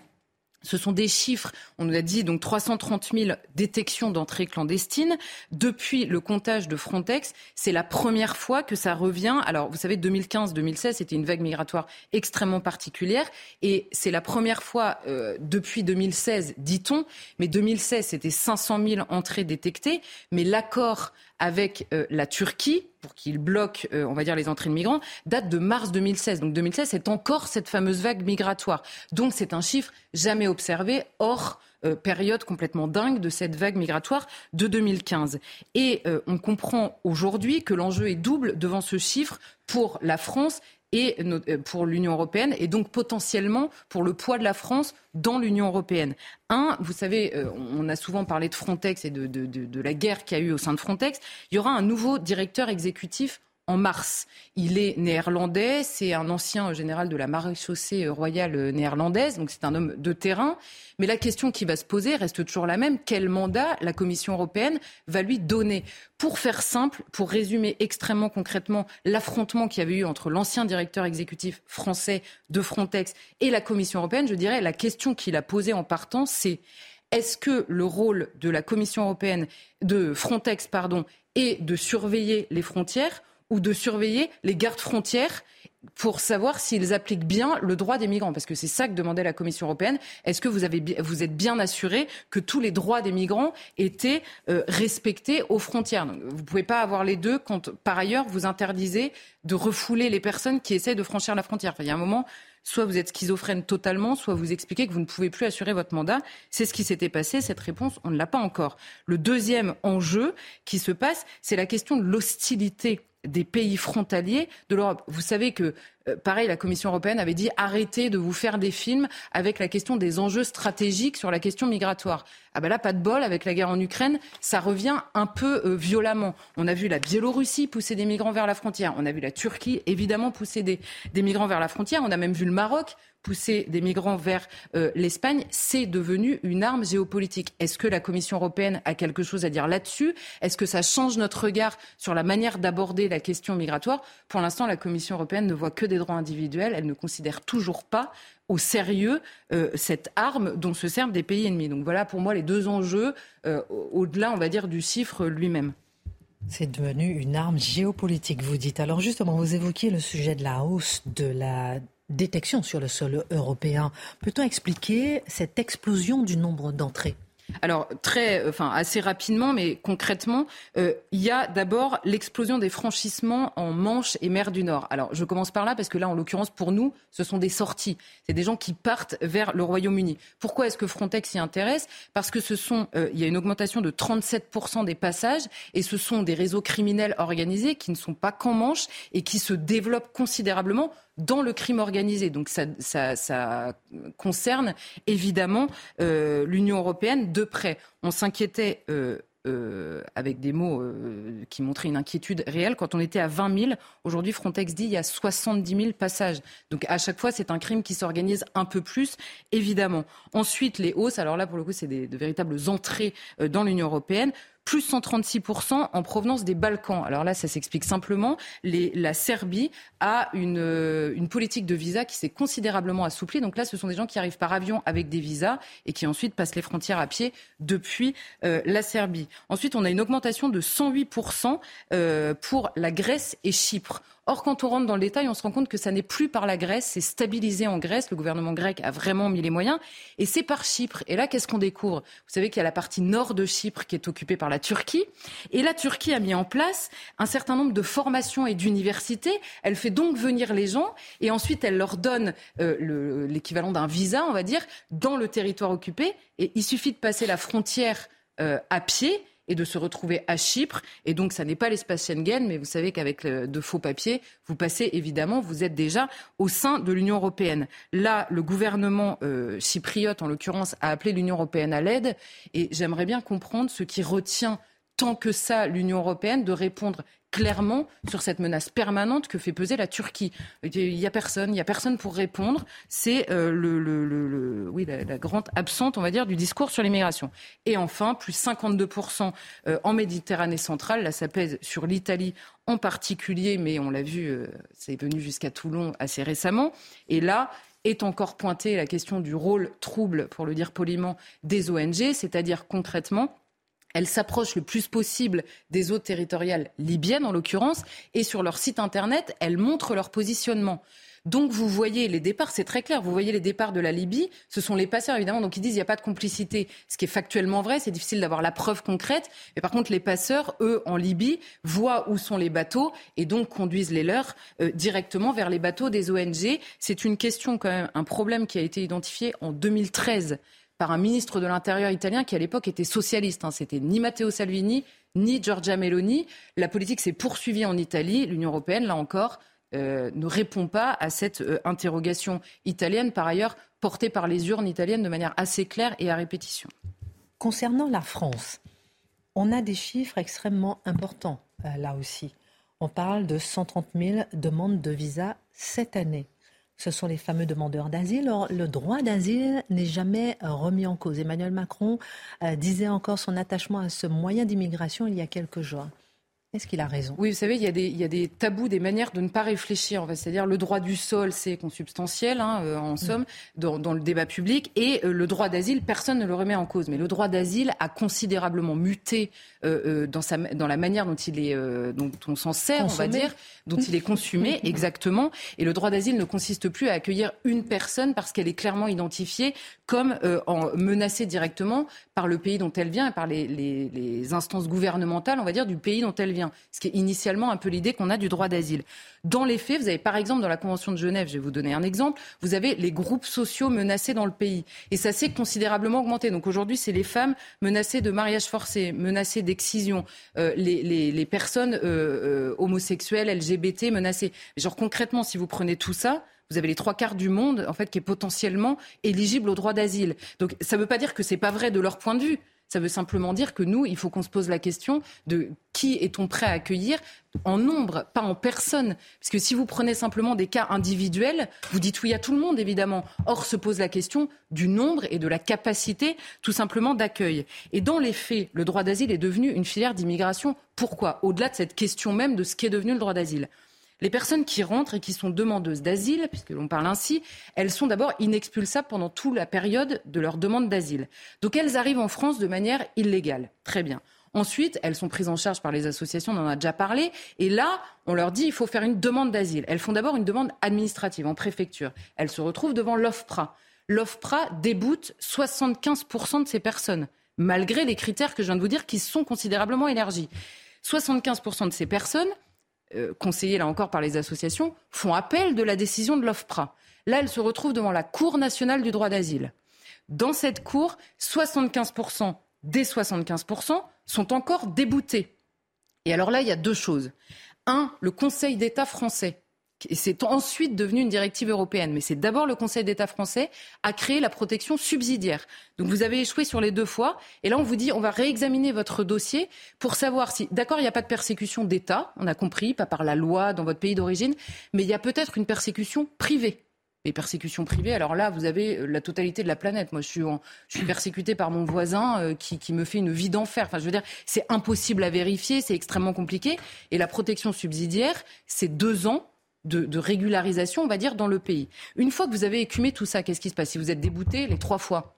ce sont des chiffres, on nous a dit donc 330 000 détections d'entrées clandestines. Depuis le comptage de Frontex, c'est la première fois que ça revient. Alors, vous savez, 2015-2016, c'était une vague migratoire extrêmement particulière. Et c'est la première fois euh, depuis 2016, dit-on. Mais 2016, c'était 500 000 entrées détectées. Mais l'accord avec euh, la Turquie pour qu'il bloque, euh, on va dire, les entrées de migrants, date de mars 2016. Donc 2016, c'est encore cette fameuse vague migratoire. Donc c'est un chiffre jamais observé hors euh, période complètement dingue de cette vague migratoire de 2015. Et on comprend aujourd'hui que l'enjeu est double devant ce chiffre pour la France et euh, pour l'Union européenne et donc potentiellement pour le poids de la France dans l'Union européenne. Un, vous savez, euh, on a souvent parlé de Frontex et de, de, de, de la guerre qu'il y a eu au sein de Frontex. Il y aura un nouveau directeur exécutif en mars. Il est néerlandais, c'est un ancien général de la maréchaussée royale néerlandaise, donc c'est un homme de terrain. Mais la question qui va se poser reste toujours la même. Quel mandat la Commission européenne va lui donner? Pour faire simple, pour résumer extrêmement concrètement l'affrontement qu'il y avait eu entre l'ancien directeur exécutif français de Frontex et la Commission européenne, je dirais la question qu'il a posée en partant, c'est est-ce que le rôle de la Commission européenne, de Frontex, pardon, est de surveiller les frontières ou de surveiller les gardes frontières pour savoir s'ils appliquent bien le droit des migrants. Parce que c'est ça que demandait la Commission européenne. Est-ce que vous, avez, vous êtes bien assuré que tous les droits des migrants étaient euh, respectés aux frontières? Vous ne pouvez pas avoir les deux quand, par ailleurs, vous interdisez de refouler les personnes qui essaient de franchir la frontière. il y a un moment, soit vous êtes schizophrène totalement, soit vous expliquez que vous ne pouvez plus assurer votre mandat. C'est ce qui s'était passé. Cette réponse, on ne l'a pas encore. Le deuxième enjeu qui se passe, c'est la question de l'hostilité des pays frontaliers de l'Europe. Vous savez que, euh, pareil, la Commission européenne avait dit arrêtez de vous faire des films avec la question des enjeux stratégiques sur la question migratoire. Ah ben là, pas de bol, avec la guerre en Ukraine, ça revient un peu euh, violemment. On a vu la Biélorussie pousser des migrants vers la frontière. On a vu la Turquie, évidemment, pousser des, des migrants vers la frontière. On a même vu le Maroc pousser des migrants vers euh, l'Espagne, c'est devenu une arme géopolitique. Est-ce que la Commission européenne a quelque chose à dire là-dessus? Est-ce que ça change notre regard sur la manière d'aborder la question migratoire? Pour l'instant, la Commission européenne ne voit que des droits individuels. Elle ne considère toujours pas au sérieux euh, cette arme dont se servent des pays ennemis. Donc voilà pour moi les deux enjeux, euh, au-delà, on va dire, du chiffre lui-même. C'est devenu une arme géopolitique, vous dites. Alors justement, vous évoquiez le sujet de la hausse de la détection sur le sol européen. Peut-on expliquer cette explosion du nombre d'entrées? Alors très, enfin assez rapidement, mais concrètement, euh, il y a d'abord l'explosion des franchissements en Manche et mer du Nord. Alors je commence par là parce que là, en l'occurrence, pour nous, ce sont des sorties. C'est des gens qui partent vers le Royaume-Uni. Pourquoi est-ce que Frontex s'y intéresse? Parce que ce sont, euh, il y a une augmentation de 37% des passages et ce sont des réseaux criminels organisés qui ne sont pas qu'en Manche et qui se développent considérablement dans le crime organisé. Donc ça, concerne évidemment euh, l'Union européenne de près. On s'inquiétait. Euh, euh, avec des mots qui montraient une inquiétude réelle. Quand on était à 20 000, aujourd'hui Frontex dit il y a 70 000 passages. Donc à chaque fois, c'est un crime qui s'organise un peu plus, évidemment. Ensuite, les hausses, alors là pour le coup, c'est de véritables entrées dans l'Union européenne plus 136% en provenance des Balkans. Alors là, ça s'explique simplement. la Serbie a une, une politique de visa qui s'est considérablement assouplie. Donc là, ce sont des gens qui arrivent par avion avec des visas et qui ensuite passent les frontières à pied depuis euh, la Serbie. Ensuite, on a une augmentation de 108% euh, pour la Grèce et Chypre. Or, quand on rentre dans le détail, on se rend compte que ça n'est plus par la Grèce, c'est stabilisé en Grèce. Le gouvernement grec a vraiment mis les moyens. Et c'est par Chypre. Et là, qu'est-ce qu'on découvre? Vous savez qu'il y a la partie nord de Chypre qui est occupée par la Turquie. Et la Turquie a mis en place un certain nombre de formations et d'universités. Elle fait donc venir les gens et ensuite elle leur donne euh, l'équivalent d'un visa, on va dire, dans le territoire occupé. Et il suffit de passer la frontière euh, à pied et de se retrouver à Chypre. Et donc, ça n'est pas l'espace Schengen, mais vous savez qu'avec de faux papiers, vous passez évidemment, vous êtes déjà au sein de l'Union européenne. Là, le gouvernement euh, chypriote, en l'occurrence, a appelé l'Union européenne à l'aide. Et j'aimerais bien comprendre ce qui retient tant que ça l'Union européenne de répondre clairement sur cette menace permanente que fait peser la Turquie. Il n'y a personne, pour répondre. C'est euh, la, grande absente, on va dire, du discours sur l'immigration. Et enfin, plus 52% euh, en Méditerranée centrale. Là, ça pèse sur l'Italie en particulier, mais on l'a vu, euh, c'est venu jusqu'à Toulon assez récemment. Et là, est encore pointée la question du rôle trouble, pour le dire poliment, des ONG, c'est-à-dire concrètement elles s'approchent le plus possible des eaux territoriales libyennes, en l'occurrence, et sur leur site Internet, elles montrent leur positionnement. Donc vous voyez les départs, c'est très clair, vous voyez les départs de la Libye, ce sont les passeurs évidemment, donc ils disent il n'y a pas de complicité, ce qui est factuellement vrai, c'est difficile d'avoir la preuve concrète, mais par contre les passeurs, eux, en Libye, voient où sont les bateaux et donc conduisent les leurs euh, directement vers les bateaux des ONG. C'est une question quand même, un problème qui a été identifié en 2013 par un ministre de l'Intérieur italien qui à l'époque était socialiste. Hein. C'était ni Matteo Salvini ni Giorgia Meloni. La politique s'est poursuivie en Italie. L'Union européenne, là encore, euh, ne répond pas à cette euh, interrogation italienne, par ailleurs portée par les urnes italiennes de manière assez claire et à répétition. Concernant la France, on a des chiffres extrêmement importants euh, là aussi. On parle de 130 000 demandes de visa cette année. Ce sont les fameux demandeurs d'asile. Or, le droit d'asile n'est jamais remis en cause. Emmanuel Macron euh, disait encore son attachement à ce moyen d'immigration il y a quelques jours. Est-ce qu'il a raison? Oui, vous savez, il y, a des, il y, a des, tabous, des manières de ne pas réfléchir. C'est-à-dire le droit du sol, c'est consubstantiel, hein, euh, en somme, dans, dans, le débat public. Et euh, le droit d'asile, personne ne le remet en cause. Mais le droit d'asile a considérablement muté euh, dans, sa, dans la manière dont, il est, dont on s'en sert, on va dire, dont il est consumé, exactement. Et le droit d'asile ne consiste plus à accueillir une personne parce qu'elle est clairement identifiée comme en menacée directement par le pays dont elle vient et par les, les, les instances gouvernementales, on va dire, du pays dont elle vient ce qui est initialement un peu l'idée qu'on a du droit d'asile. Dans les faits, vous avez par exemple dans la Convention de Genève, je vais vous donner un exemple, vous avez les groupes sociaux menacés dans le pays. Et ça s'est considérablement augmenté. Donc aujourd'hui, c'est les femmes menacées de mariage forcé, menacées d'excision, euh, les, les, les, personnes euh, euh, homosexuelles, LGBT menacées. Genre concrètement, si vous prenez tout ça, vous avez les trois quarts du monde en fait qui est potentiellement éligible au droit d'asile. Donc ça ne veut pas dire que c'est pas vrai de leur point de vue. Ça veut simplement dire que nous, il faut qu'on se pose la question de qui est-on prêt à accueillir en nombre, pas en personne. Parce que si vous prenez simplement des cas individuels, vous dites oui à tout le monde, évidemment. Or, se pose la question du nombre et de la capacité, tout simplement, d'accueil. Et dans les faits, le droit d'asile est devenu une filière d'immigration. Pourquoi? Au-delà de cette question même de ce qu'est devenu le droit d'asile. Les personnes qui rentrent et qui sont demandeuses d'asile, puisque l'on parle ainsi, elles sont d'abord inexpulsables pendant toute la période de leur demande d'asile. Donc elles arrivent en France de manière illégale. Très bien. Ensuite, elles sont prises en charge par les associations, on en a déjà parlé. Et là, on leur dit il faut faire une demande d'asile. Elles font d'abord une demande administrative en préfecture. Elles se retrouvent devant l'OFPRA. L'OFPRA déboute 75% de ces personnes, malgré les critères que je viens de vous dire qui sont considérablement élargis. 75% de ces personnes euh, conseillés là encore par les associations, font appel de la décision de l'OFPRA. Là, elle se retrouve devant la Cour nationale du droit d'asile. Dans cette cour, 75% des 75% sont encore déboutés. Et alors là, il y a deux choses. Un, le Conseil d'État français et c'est ensuite devenu une directive européenne. Mais c'est d'abord le Conseil d'État français a créé la protection subsidiaire. Donc vous avez échoué sur les deux fois. Et là, on vous dit, on va réexaminer votre dossier pour savoir si, d'accord, il n'y a pas de persécution d'État, on a compris, pas par la loi dans votre pays d'origine, mais il y a peut-être une persécution privée. Les persécutions privées, alors là, vous avez euh, la totalité de la planète. Moi, je suis, je suis persécuté par mon voisin euh, qui, qui, me fait une vie d'enfer. Enfin, je veux dire, c'est impossible à vérifier, c'est extrêmement compliqué. Et la protection subsidiaire, c'est deux ans de, régularisation, on va dire, dans le pays. Une fois que vous avez écumé tout ça, qu'est-ce qui se passe Si vous êtes débouté les trois fois,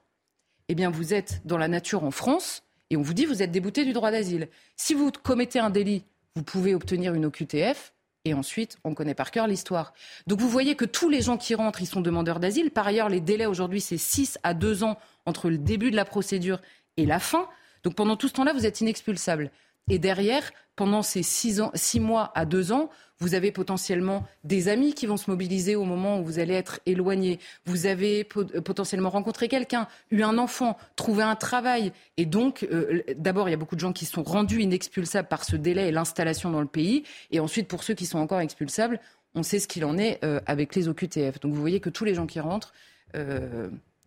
eh bien, vous êtes dans la nature en France et on vous dit vous êtes débouté du droit d'asile. Si vous commettez un délit, vous pouvez obtenir une OQTF. Et ensuite, on connaît par cœur l'histoire. Donc vous voyez que tous les gens qui rentrent, ils sont demandeurs d'asile. Par ailleurs, les délais aujourd'hui, c'est 6 à 2 ans entre le début de la procédure et la fin. Donc pendant tout ce temps-là, vous êtes inexpulsable. Et derrière, pendant ces six, ans, six mois à deux ans, vous avez potentiellement des amis qui vont se mobiliser au moment où vous allez être éloigné. Vous avez euh, potentiellement rencontré quelqu'un, eu un enfant, trouvé un travail. Et donc, euh, d'abord, il y a beaucoup de gens qui sont rendus inexpulsables par ce délai et l'installation dans le pays. Et ensuite, pour ceux qui sont encore expulsables, on sait ce qu'il en est euh, avec les OQTF. Donc vous voyez que tous les gens qui rentrent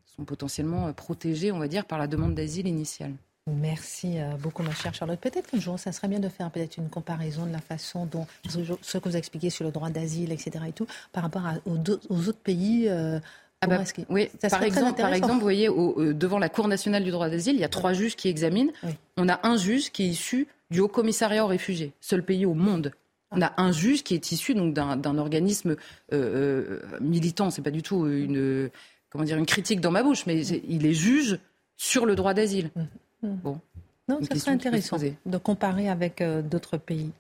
sont potentiellement protégés, on va dire, par la demande d'asile initiale. Merci euh, beaucoup, ma chère Charlotte. Peut-être qu'un jour, ça serait bien de faire peut-être une comparaison de la façon dont ce que vous expliquez sur le droit d'asile, etc. et tout, par rapport aux, autres pays. Euh, ah bah, oui, par exemple, par exemple, vous voyez, euh, devant la Cour nationale du droit d'asile, il y a trois juges qui examinent. On a un juge qui est issu du Haut Commissariat aux réfugiés, seul pays au monde. On a un juge qui est issu donc d'un organisme militant. C'est pas du tout une comment dire une critique dans ma bouche, mais il est juge sur le droit d'asile. Bon. Non, ça serait intéressant de comparer avec euh, d'autres pays.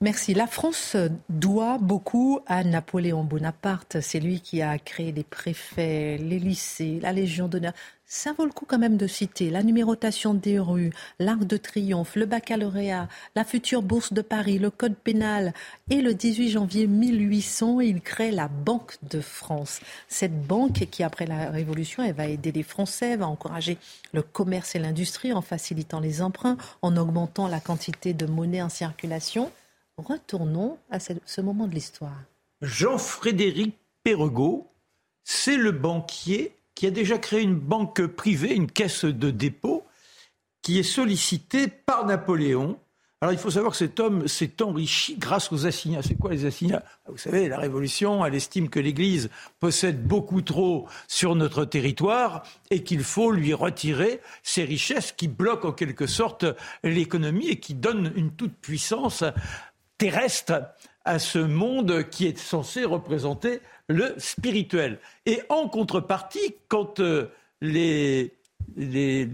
Merci. La France doit beaucoup à Napoléon Bonaparte. C'est lui qui a créé les préfets, les lycées, la Légion d'honneur. Ça vaut le coup quand même de citer la numérotation des rues, l'Arc de Triomphe, le baccalauréat, la future Bourse de Paris, le Code pénal. Et le 18 janvier 1800, il crée la Banque de France. Cette banque qui, après la Révolution, elle va aider les Français, va encourager le commerce et l'industrie en facilitant les emprunts, en augmentant la quantité de monnaie en circulation. Retournons à ce moment de l'histoire. Jean-Frédéric Perregaux, c'est le banquier qui a déjà créé une banque privée, une caisse de dépôt, qui est sollicitée par Napoléon Alors il faut savoir que cet homme s'est enrichi grâce aux assignats. C'est quoi les assignats? Ah, Vous savez, la Révolution, elle estime que l'Église possède beaucoup trop sur notre territoire et qu'il faut lui retirer ces richesses qui bloquent en quelque sorte l'économie et qui donnent une toute puissance terrestre à ce monde qui est censé représenter le spirituel. Et en contrepartie, quand euh, les les,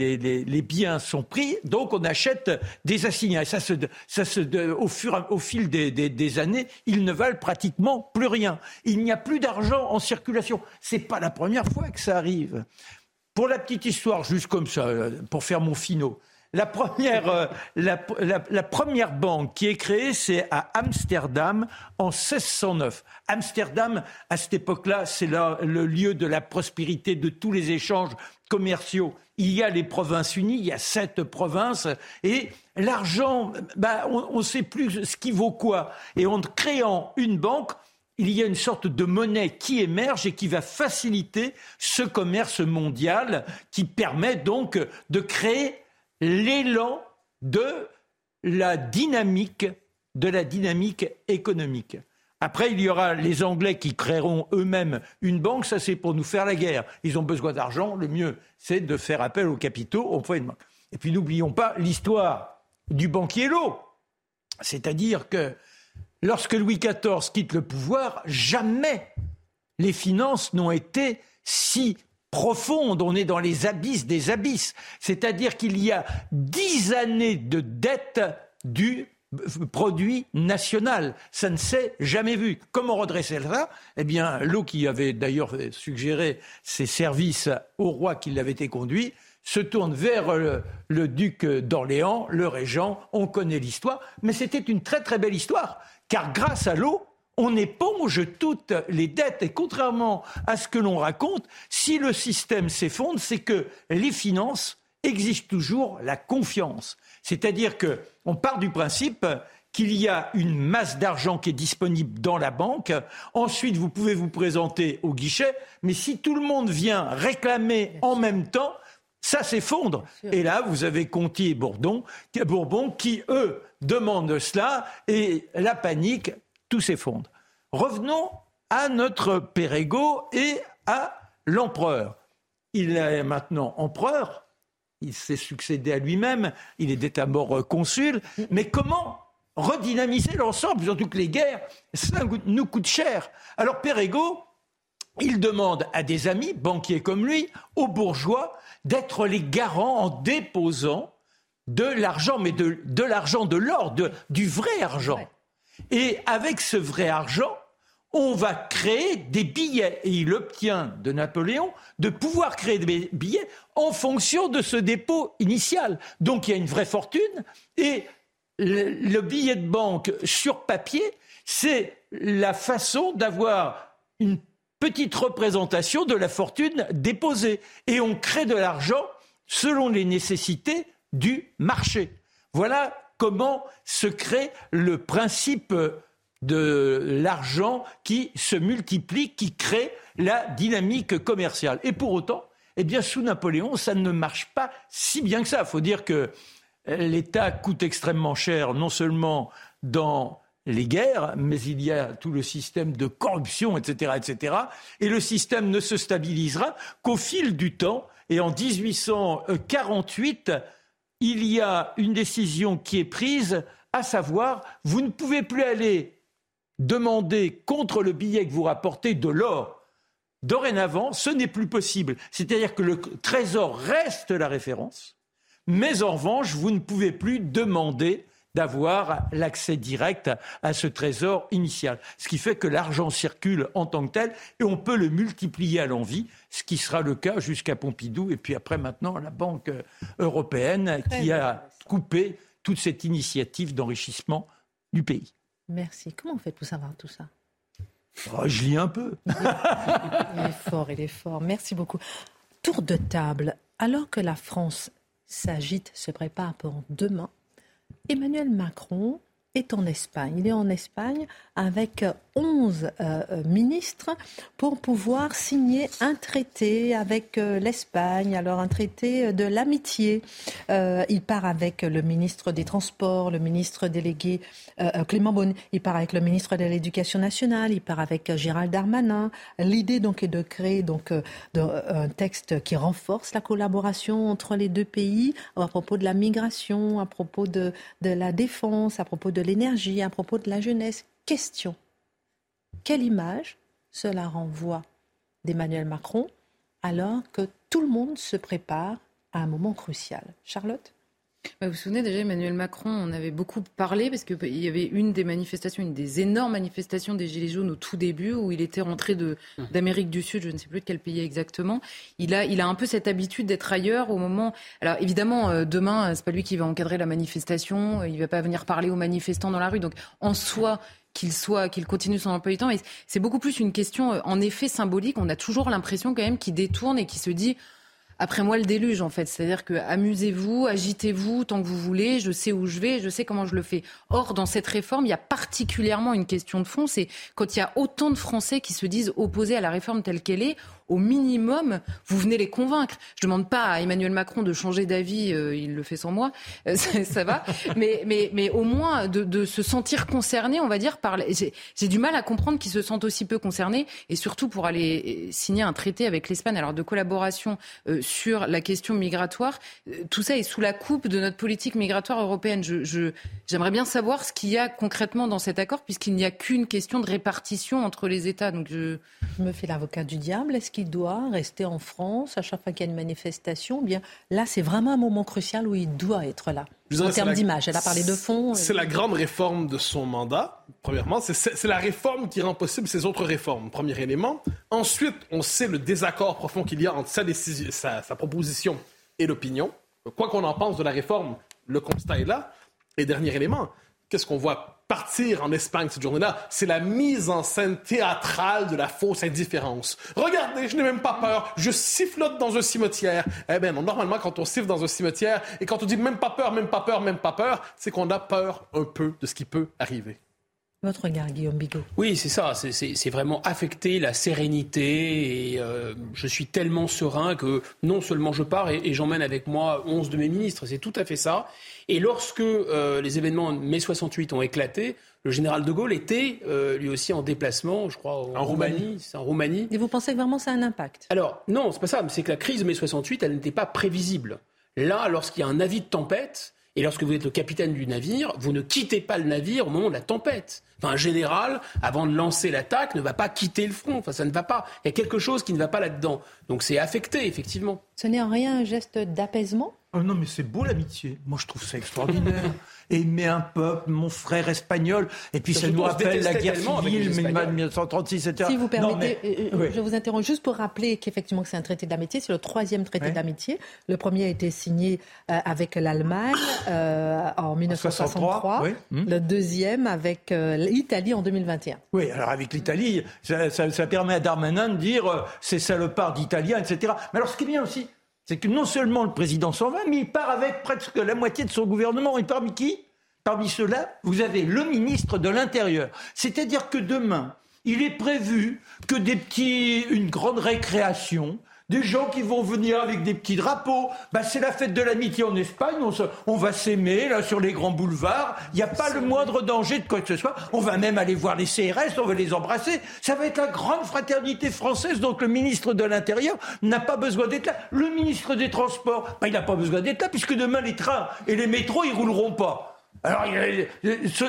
les, biens sont pris, donc on achète des assignats. Et ça se, ça se, au, fur, au fil des, des, années, ils ne valent pratiquement plus rien. Il n'y a plus d'argent en circulation. C'est pas la première fois que ça arrive. Pour la petite histoire, juste comme ça, pour faire mon finot, la première, euh, la, première banque qui est créée, c'est à Amsterdam en 1609. Amsterdam, à cette époque-là, c'est le lieu de la prospérité, de tous les échanges commerciaux. Il y a les provinces unies, il y a sept provinces, et l'argent, bah, on ne sait plus ce qui vaut quoi. Et en créant une banque, il y a une sorte de monnaie qui émerge et qui va faciliter ce commerce mondial qui permet donc de créer l'élan de la dynamique de la dynamique économique. Après, il y aura les Anglais qui créeront eux-mêmes une banque. Ça, c'est pour nous faire la guerre. Ils ont besoin d'argent. Le mieux, c'est de faire appel aux capitaux. On fait une banque. Et puis, n'oublions pas l'histoire du banquier lot. C'est-à-dire que lorsque Louis XIV quitte le pouvoir, jamais les finances n'ont été si profonde, on est dans les abysses des abysses. C'est-à-dire qu'il y a dix années de dette du produit national. Ça ne s'est jamais vu. Comment redresser ça? Eh bien, l'eau qui avait d'ailleurs suggéré ses services au roi qui l'avait été conduit, se tourne vers le duc d'Orléans, le régent. On connaît l'histoire, mais c'était une très très belle histoire, car grâce à l'eau, on éponge toutes les dettes. Et contrairement à ce que l'on raconte, si le système s'effondre, c'est que les finances exigent toujours la confiance. C'est-à-dire que on part du principe qu'il y a une masse d'argent qui est disponible dans la banque. Ensuite, vous pouvez vous présenter au guichet, mais si tout le monde vient réclamer en même temps, ça s'effondre. Et là, vous avez Conti et Bourbon, Bourbon qui, eux, demandent cela et la panique s'effondre. Revenons à notre Pérego et à l'empereur. Il est maintenant empereur, il s'est succédé à lui-même, il est mort consul, mais comment redynamiser l'ensemble, surtout que les guerres, ça nous coûte cher. Alors Pérego, il demande à des amis, banquiers comme lui, aux bourgeois, d'être les garants en déposant de l'argent, mais de, l'argent de l'or, du vrai argent. Et avec ce vrai argent, on va créer des billets. Et il obtient de Napoléon de pouvoir créer des billets en fonction de ce dépôt initial. Donc il y a une vraie fortune. Et le, billet de banque sur papier, c'est la façon d'avoir une petite représentation de la fortune déposée. Et on crée de l'argent selon les nécessités du marché. Voilà comment se crée le principe de l'argent qui se multiplie, qui crée la dynamique commerciale. Et pour autant, eh bien, sous Napoléon, ça ne marche pas si bien que ça. Il faut dire que l'État coûte extrêmement cher, non seulement dans les guerres, mais il y a tout le système de corruption, etc., etc. Et le système ne se stabilisera qu'au fil du temps. Et en 1848, il y a une décision qui est prise, à savoir, vous ne pouvez plus aller demander contre le billet que vous rapportez de l'or. Dorénavant, ce n'est plus possible. C'est-à-dire que le trésor reste la référence, mais en revanche, vous ne pouvez plus demander d'avoir l'accès direct à ce trésor initial. Ce qui fait que l'argent circule en tant que tel et on peut le multiplier à l'envie, ce qui sera le cas jusqu'à Pompidou et puis après maintenant la Banque européenne qui a coupé toute cette initiative d'enrichissement du pays. Merci. Comment on fait pour savoir tout ça? Oh, Je lis un peu. il est fort, il est fort. Merci beaucoup. Tour de table. Alors que la France s'agite, se prépare pour demain, Emmanuel Macron est en Espagne. Il est en Espagne avec 11 ministres pour pouvoir signer un traité avec l'Espagne, alors un traité de l'amitié. il part avec le ministre des Transports, le ministre délégué Clément Bonne, il part avec le ministre de l'Éducation nationale, il part avec Gérald Darmanin. L'idée donc est de créer donc un texte qui renforce la collaboration entre les deux pays à propos de la migration, à propos de, de la défense, à propos de l'énergie, à propos de la jeunesse. Question. Quelle image cela renvoie d'Emmanuel Macron alors que tout le monde se prépare à un moment crucial? Charlotte? Vous vous souvenez déjà, Emmanuel Macron, on avait beaucoup parlé parce qu'il y avait une des manifestations, une des énormes manifestations des Gilets jaunes au tout début où il était rentré d'Amérique du Sud, je ne sais plus de quel pays exactement. Il a, il a un peu cette habitude d'être ailleurs au moment. Alors évidemment, euh, demain, c'est pas lui qui va encadrer la manifestation, il va pas venir parler aux manifestants dans la rue. Donc en soi, qu'il soit, qu'il continue son emploi du temps. c'est beaucoup plus une question, euh, en effet, symbolique. On a toujours l'impression quand même qu'il détourne et qu'il se dit après moi le déluge en fait. C'est-à-dire que amusez-vous, agitez-vous tant que vous voulez, je sais où je vais, je sais comment je le fais. Or, dans cette réforme, il y a particulièrement une question de fond, c'est quand il y a autant de Français qui se disent opposés à la réforme telle qu'elle est, au minimum, vous venez les convaincre. Je ne demande pas à Emmanuel Macron de changer d'avis, euh, il le fait sans moi, euh, ça, va. Mais, mais, mais au moins de, se sentir concerné, on va dire, par. J'ai du mal à comprendre qu'ils se sentent aussi peu concernés, et surtout pour aller euh, signer un traité avec l'Espagne, alors de collaboration sur la question migratoire. tout ça est sous la coupe de notre politique migratoire européenne. Je, j'aimerais bien savoir ce qu'il y a concrètement dans cet accord, puisqu'il n'y a qu'une question de répartition entre les États. Donc je, je me fais l'avocat du diable. Qu'il doit rester en France à chaque fois qu'il y a une manifestation eh Bien là, c'est vraiment un moment crucial où il doit être là. en termes d'image, elle a parlé de fond. C'est la grande réforme de son mandat. Premièrement, c'est la réforme qui rend possible ces autres réformes. Premier élément. Ensuite, on sait le désaccord profond qu'il y a entre sa, décision, sa, sa proposition et l'opinion. Quoi qu'on en pense de la réforme, le constat est là. Et dernier élément, qu'est-ce qu'on voit partir en Espagne cette journée-là, c'est la mise en scène théâtrale de la fausse indifférence. Regardez, je n'ai même pas peur, je sifflote dans un cimetière. Eh bien, normalement, quand on siffle dans un cimetière et quand on dit même pas peur, même pas peur, même pas peur, c'est qu'on a peur un peu de ce qui peut arriver. Votre regard, Guillaume Bigot. Oui, c'est ça. C'est vraiment affecter la sérénité. Et euh, je suis tellement serein que non seulement je pars et, j'emmène avec moi 11 de mes ministres. C'est tout à fait ça. Et lorsque euh, les événements de mai 68 ont éclaté, le général de Gaulle était euh, lui aussi en déplacement, je crois, en, Roumanie. C'est en Roumanie. Et vous pensez que vraiment ça a un impact? Alors, non, c'est pas ça. C'est que la crise de mai 68, elle n'était pas prévisible. Là, lorsqu'il y a un avis de tempête, et lorsque vous êtes le capitaine du navire, vous ne quittez pas le navire au moment de la tempête. Enfin, un général, avant de lancer l'attaque, ne va pas quitter le front. Enfin, ça ne va pas. Il y a quelque chose qui ne va pas là-dedans. Donc c'est affecté, effectivement. Ce n'est en rien un geste d'apaisement oh Non, mais c'est beau l'amitié. Moi, je trouve ça extraordinaire. Aimer un peuple, mon frère espagnol, et puis ça, nous rappelle la guerre civile, 1936, etc. Si vous permettez, euh, euh, je vous interromps juste pour rappeler qu'effectivement c'est un traité d'amitié, c'est le troisième traité d'amitié. Le premier a été signé euh, avec l'Allemagne en 1963, le deuxième avec l'Italie en 2021. Oui, alors avec l'Italie, ça, ça, permet à Darmanin de dire c'est salopard d'Italiens, etc. Mais alors ce qui est bien aussi, c'est que non seulement le président s'en va, mais il part avec presque la moitié de son gouvernement. Et parmi qui? Parmi ceux-là, vous avez le ministre de l'Intérieur. C'est-à-dire que demain, il est prévu que des petits, une grande récréation, des gens qui vont venir avec des petits drapeaux. Bah, c'est la fête de l'amitié en Espagne, on, on va s'aimer là sur les grands boulevards. Il n'y a pas le moindre danger de quoi que ce soit. On va même aller voir les CRS, on va les embrasser. Ça va être la grande fraternité française. Donc le ministre de l'Intérieur n'a pas besoin d'être là. Le ministre des Transports, bah, il n'a pas besoin d'être là puisque demain les trains et les métros ils rouleront pas. Alors,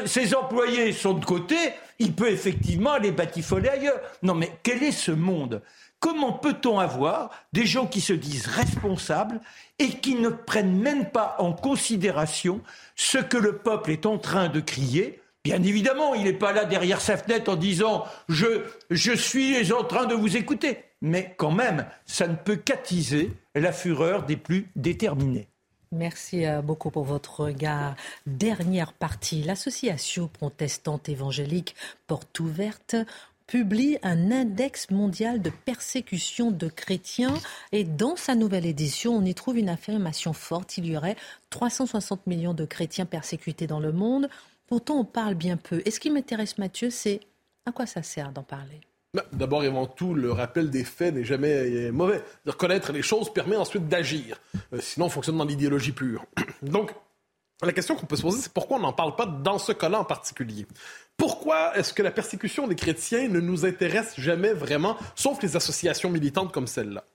ses employés sont de côté, il peut effectivement aller batifoler ailleurs. Non, mais quel est ce monde? Comment peut-on avoir des gens qui se disent responsables et qui ne prennent même pas en considération ce que le peuple est en train de crier? Bien évidemment, il n'est pas là derrière sa fenêtre en disant je, suis en train de vous écouter. Mais quand même, ça ne peut qu'attiser la fureur des plus déterminés. Merci euh, beaucoup pour votre regard. Dernière partie, l'association protestante évangélique Porte Ouverte publie un index mondial de persécution de chrétiens et dans sa nouvelle édition, on y trouve une affirmation forte. Il y aurait 360 millions de chrétiens persécutés dans le monde. Pourtant, on parle bien peu. Et ce qui m'intéresse, Mathieu, c'est À quoi ça sert d'en parler? Bah, D'abord et avant tout, le rappel des faits n'est jamais euh, mauvais. De reconnaître les choses permet ensuite d'agir. Euh, sinon, on fonctionne dans l'idéologie pure. Donc, la question qu'on peut se poser, c'est pourquoi on n'en parle pas dans ce cas-là en particulier? Pourquoi est-ce que la persécution des chrétiens ne nous intéresse jamais vraiment, sauf les associations militantes comme celle-là?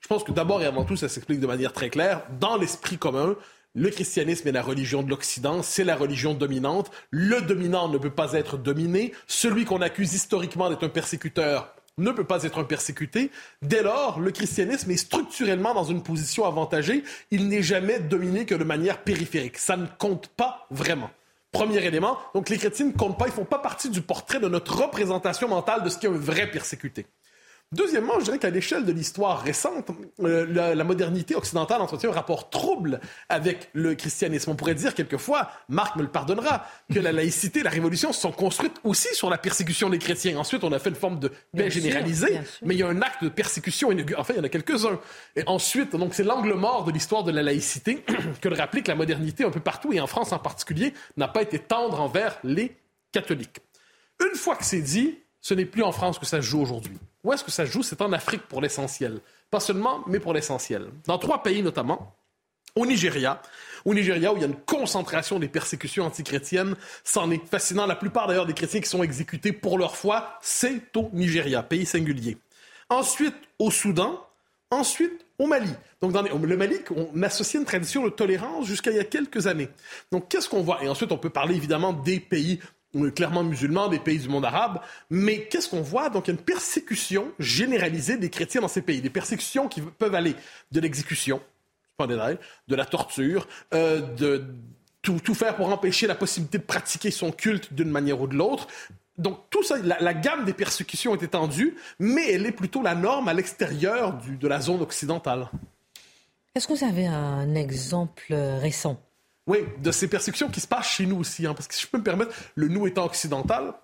Je pense que d'abord et avant tout, ça s'explique de manière très claire. Dans l'esprit commun, le christianisme est la religion de l'Occident, c'est la religion dominante. Le dominant ne peut pas être dominé. Celui qu'on accuse historiquement d'être un persécuteur ne peut pas être un persécuté. Dès lors, le christianisme est structurellement dans une position avantagée. Il n'est jamais dominé que de manière périphérique. Ça ne compte pas vraiment. Premier élément, donc les chrétiens ne comptent pas, ils font pas partie du portrait de notre représentation mentale de ce qu'est un vrai persécuté. Deuxièmement, je dirais qu'à l'échelle de l'histoire récente, euh, la, modernité occidentale entretient un rapport trouble avec le christianisme. On pourrait dire quelquefois, Marc me le pardonnera, que la laïcité, la révolution sont construites aussi sur la persécution des chrétiens. Ensuite, on a fait une forme de paix généralisée, mais il y a un acte de persécution, enfin, il y en a quelques-uns. Et ensuite, donc c'est l'angle mort de l'histoire de la laïcité que de rappeler que la modernité, un peu partout, et en France en particulier, n'a pas été tendre envers les catholiques. Une fois que c'est dit, ce n'est plus en France que ça se joue aujourd'hui. Où est-ce que ça joue? C'est en Afrique pour l'essentiel. Pas seulement, mais pour l'essentiel. Dans trois pays notamment. Au Nigeria, au Nigeria où il y a une concentration des persécutions antichrétiennes, c'en est fascinant. La plupart d'ailleurs des chrétiens qui sont exécutés pour leur foi, c'est au Nigeria, pays singulier. Ensuite, au Soudan, ensuite au Mali. Donc, dans le Mali, on associe une tradition de tolérance jusqu'à il y a quelques années. Donc, qu'est-ce qu'on voit? Et ensuite, on peut parler évidemment des pays clairement musulmans des pays du monde arabe. Mais qu'est-ce qu'on voit? Donc, il y a une persécution généralisée des chrétiens dans ces pays. Des persécutions qui peuvent aller de l'exécution, de la torture, euh, de tout, faire pour empêcher la possibilité de pratiquer son culte d'une manière ou de l'autre. Donc, tout ça, la, gamme des persécutions est étendue, mais elle est plutôt la norme à l'extérieur de la zone occidentale. Est-ce que vous avez un exemple récent? Oui, de ces persécutions qui se passent chez nous aussi. Hein, parce que si je peux me permettre, le nous étant occidental,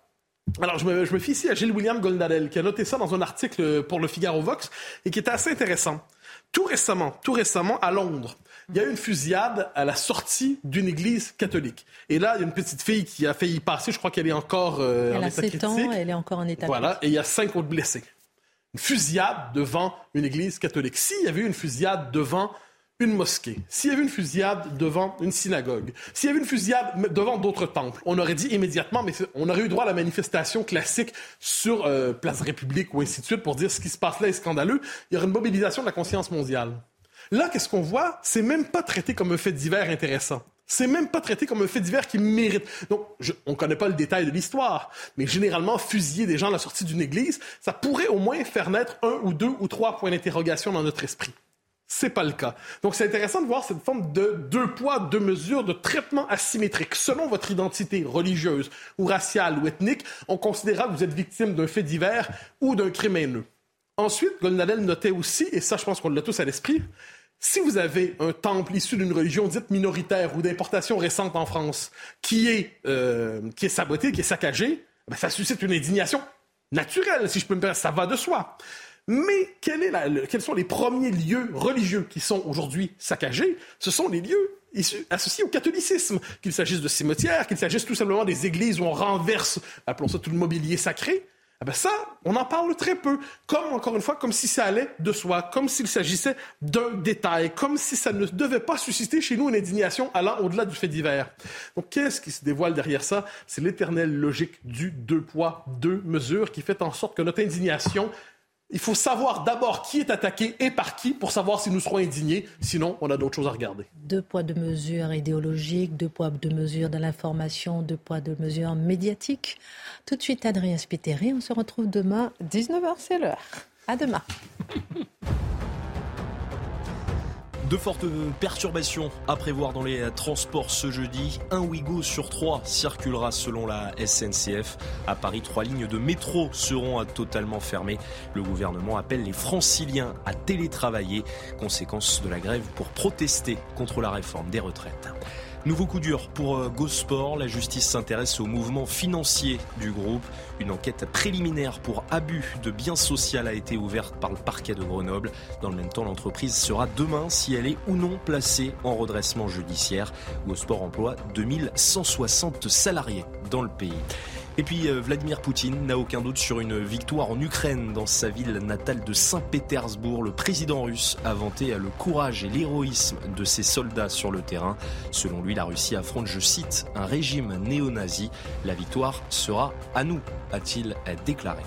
alors, je me, je me fie ici à Gilles William Goldnadel, qui a noté ça dans un article pour le Figaro Vox et qui était assez intéressant. Tout récemment, tout récemment, à Londres, il y a eu une fusillade à la sortie d'une église catholique. Et là, il y a une petite fille qui a failli y passer. Je crois qu'elle est encore euh, elle en a état 7 ans, elle est encore en état Voilà, et il y a cinq autres blessés. Une fusillade devant une église catholique. S'il y avait eu une fusillade devant une mosquée, s'il y avait une fusillade devant une synagogue, s'il y avait une fusillade devant d'autres temples, on aurait dit immédiatement, mais on aurait eu droit à la manifestation classique sur euh, Place République ou ainsi de suite pour dire ce qui se passe là est scandaleux. Il y aurait une mobilisation de la conscience mondiale. Là, qu'est-ce qu'on voit? C'est même pas traité comme un fait divers intéressant. C'est même pas traité comme un fait divers qui mérite. Donc, on ne connaît pas le détail de l'histoire, mais généralement, fusiller des gens à la sortie d'une église, ça pourrait au moins faire naître un ou deux ou trois points d'interrogation dans notre esprit. C'est pas le cas. Donc c'est intéressant de voir cette forme de deux poids, deux mesures de traitement asymétrique. Selon votre identité religieuse ou raciale ou ethnique, on considérera que vous êtes victime d'un fait divers ou d'un crime haineux. Ensuite, Goldnadel notait aussi, et ça je pense qu'on l'a tous à l'esprit, si vous avez un temple issu d'une religion dite minoritaire ou d'importation récente en France qui est, euh, qui est saboté, qui est saccagé, ben, ça suscite une indignation naturelle, si je peux me permettre, ça va de soi. Mais quels sont les premiers lieux religieux qui sont aujourd'hui saccagés? Ce sont les lieux associés au catholicisme, qu'il s'agisse de cimetières, qu'il s'agisse tout simplement des églises où on renverse, appelons ça tout le mobilier sacré. Eh ben ça, on en parle très peu. Comme, encore une fois, comme si ça allait de soi, comme s'il s'agissait d'un détail, comme si ça ne devait pas susciter chez nous une indignation allant au-delà du fait divers. Donc, qu'est-ce qui se dévoile derrière ça? C'est l'éternelle logique du deux poids, deux mesures qui fait en sorte que notre indignation il faut savoir d'abord qui est attaqué et par qui pour savoir si nous serons indignés. Sinon, on a d'autres choses à regarder. Deux poids, deux mesures idéologiques, deux poids, deux mesures de l'information, deux poids, deux mesures médiatiques. Tout de suite, Adrien Spiteri. On se retrouve demain, 19h, c'est l'heure. À demain. De fortes perturbations à prévoir dans les transports ce jeudi. Un Ouigo sur trois circulera selon la SNCF. À Paris, trois lignes de métro seront totalement fermées. Le gouvernement appelle les franciliens à télétravailler. Conséquence de la grève pour protester contre la réforme des retraites. Nouveau coup dur pour euh, Gosport. La justice s'intéresse au mouvement financier du groupe. Une enquête préliminaire pour abus de biens sociaux a été ouverte par le parquet de Grenoble. Dans le même temps, l'entreprise sera demain si elle est ou non placée en redressement judiciaire. Gosport emploie 2160 salariés dans le pays. Et puis euh, Vladimir Poutine n'a aucun doute sur une victoire en Ukraine dans sa ville natale de Saint-Pétersbourg. Le président russe a vanté le courage et l'héroïsme de ses soldats sur le terrain. Selon lui, la Russie affronte, je cite, un régime néo-nazi. La victoire sera à nous, a-t-il déclaré.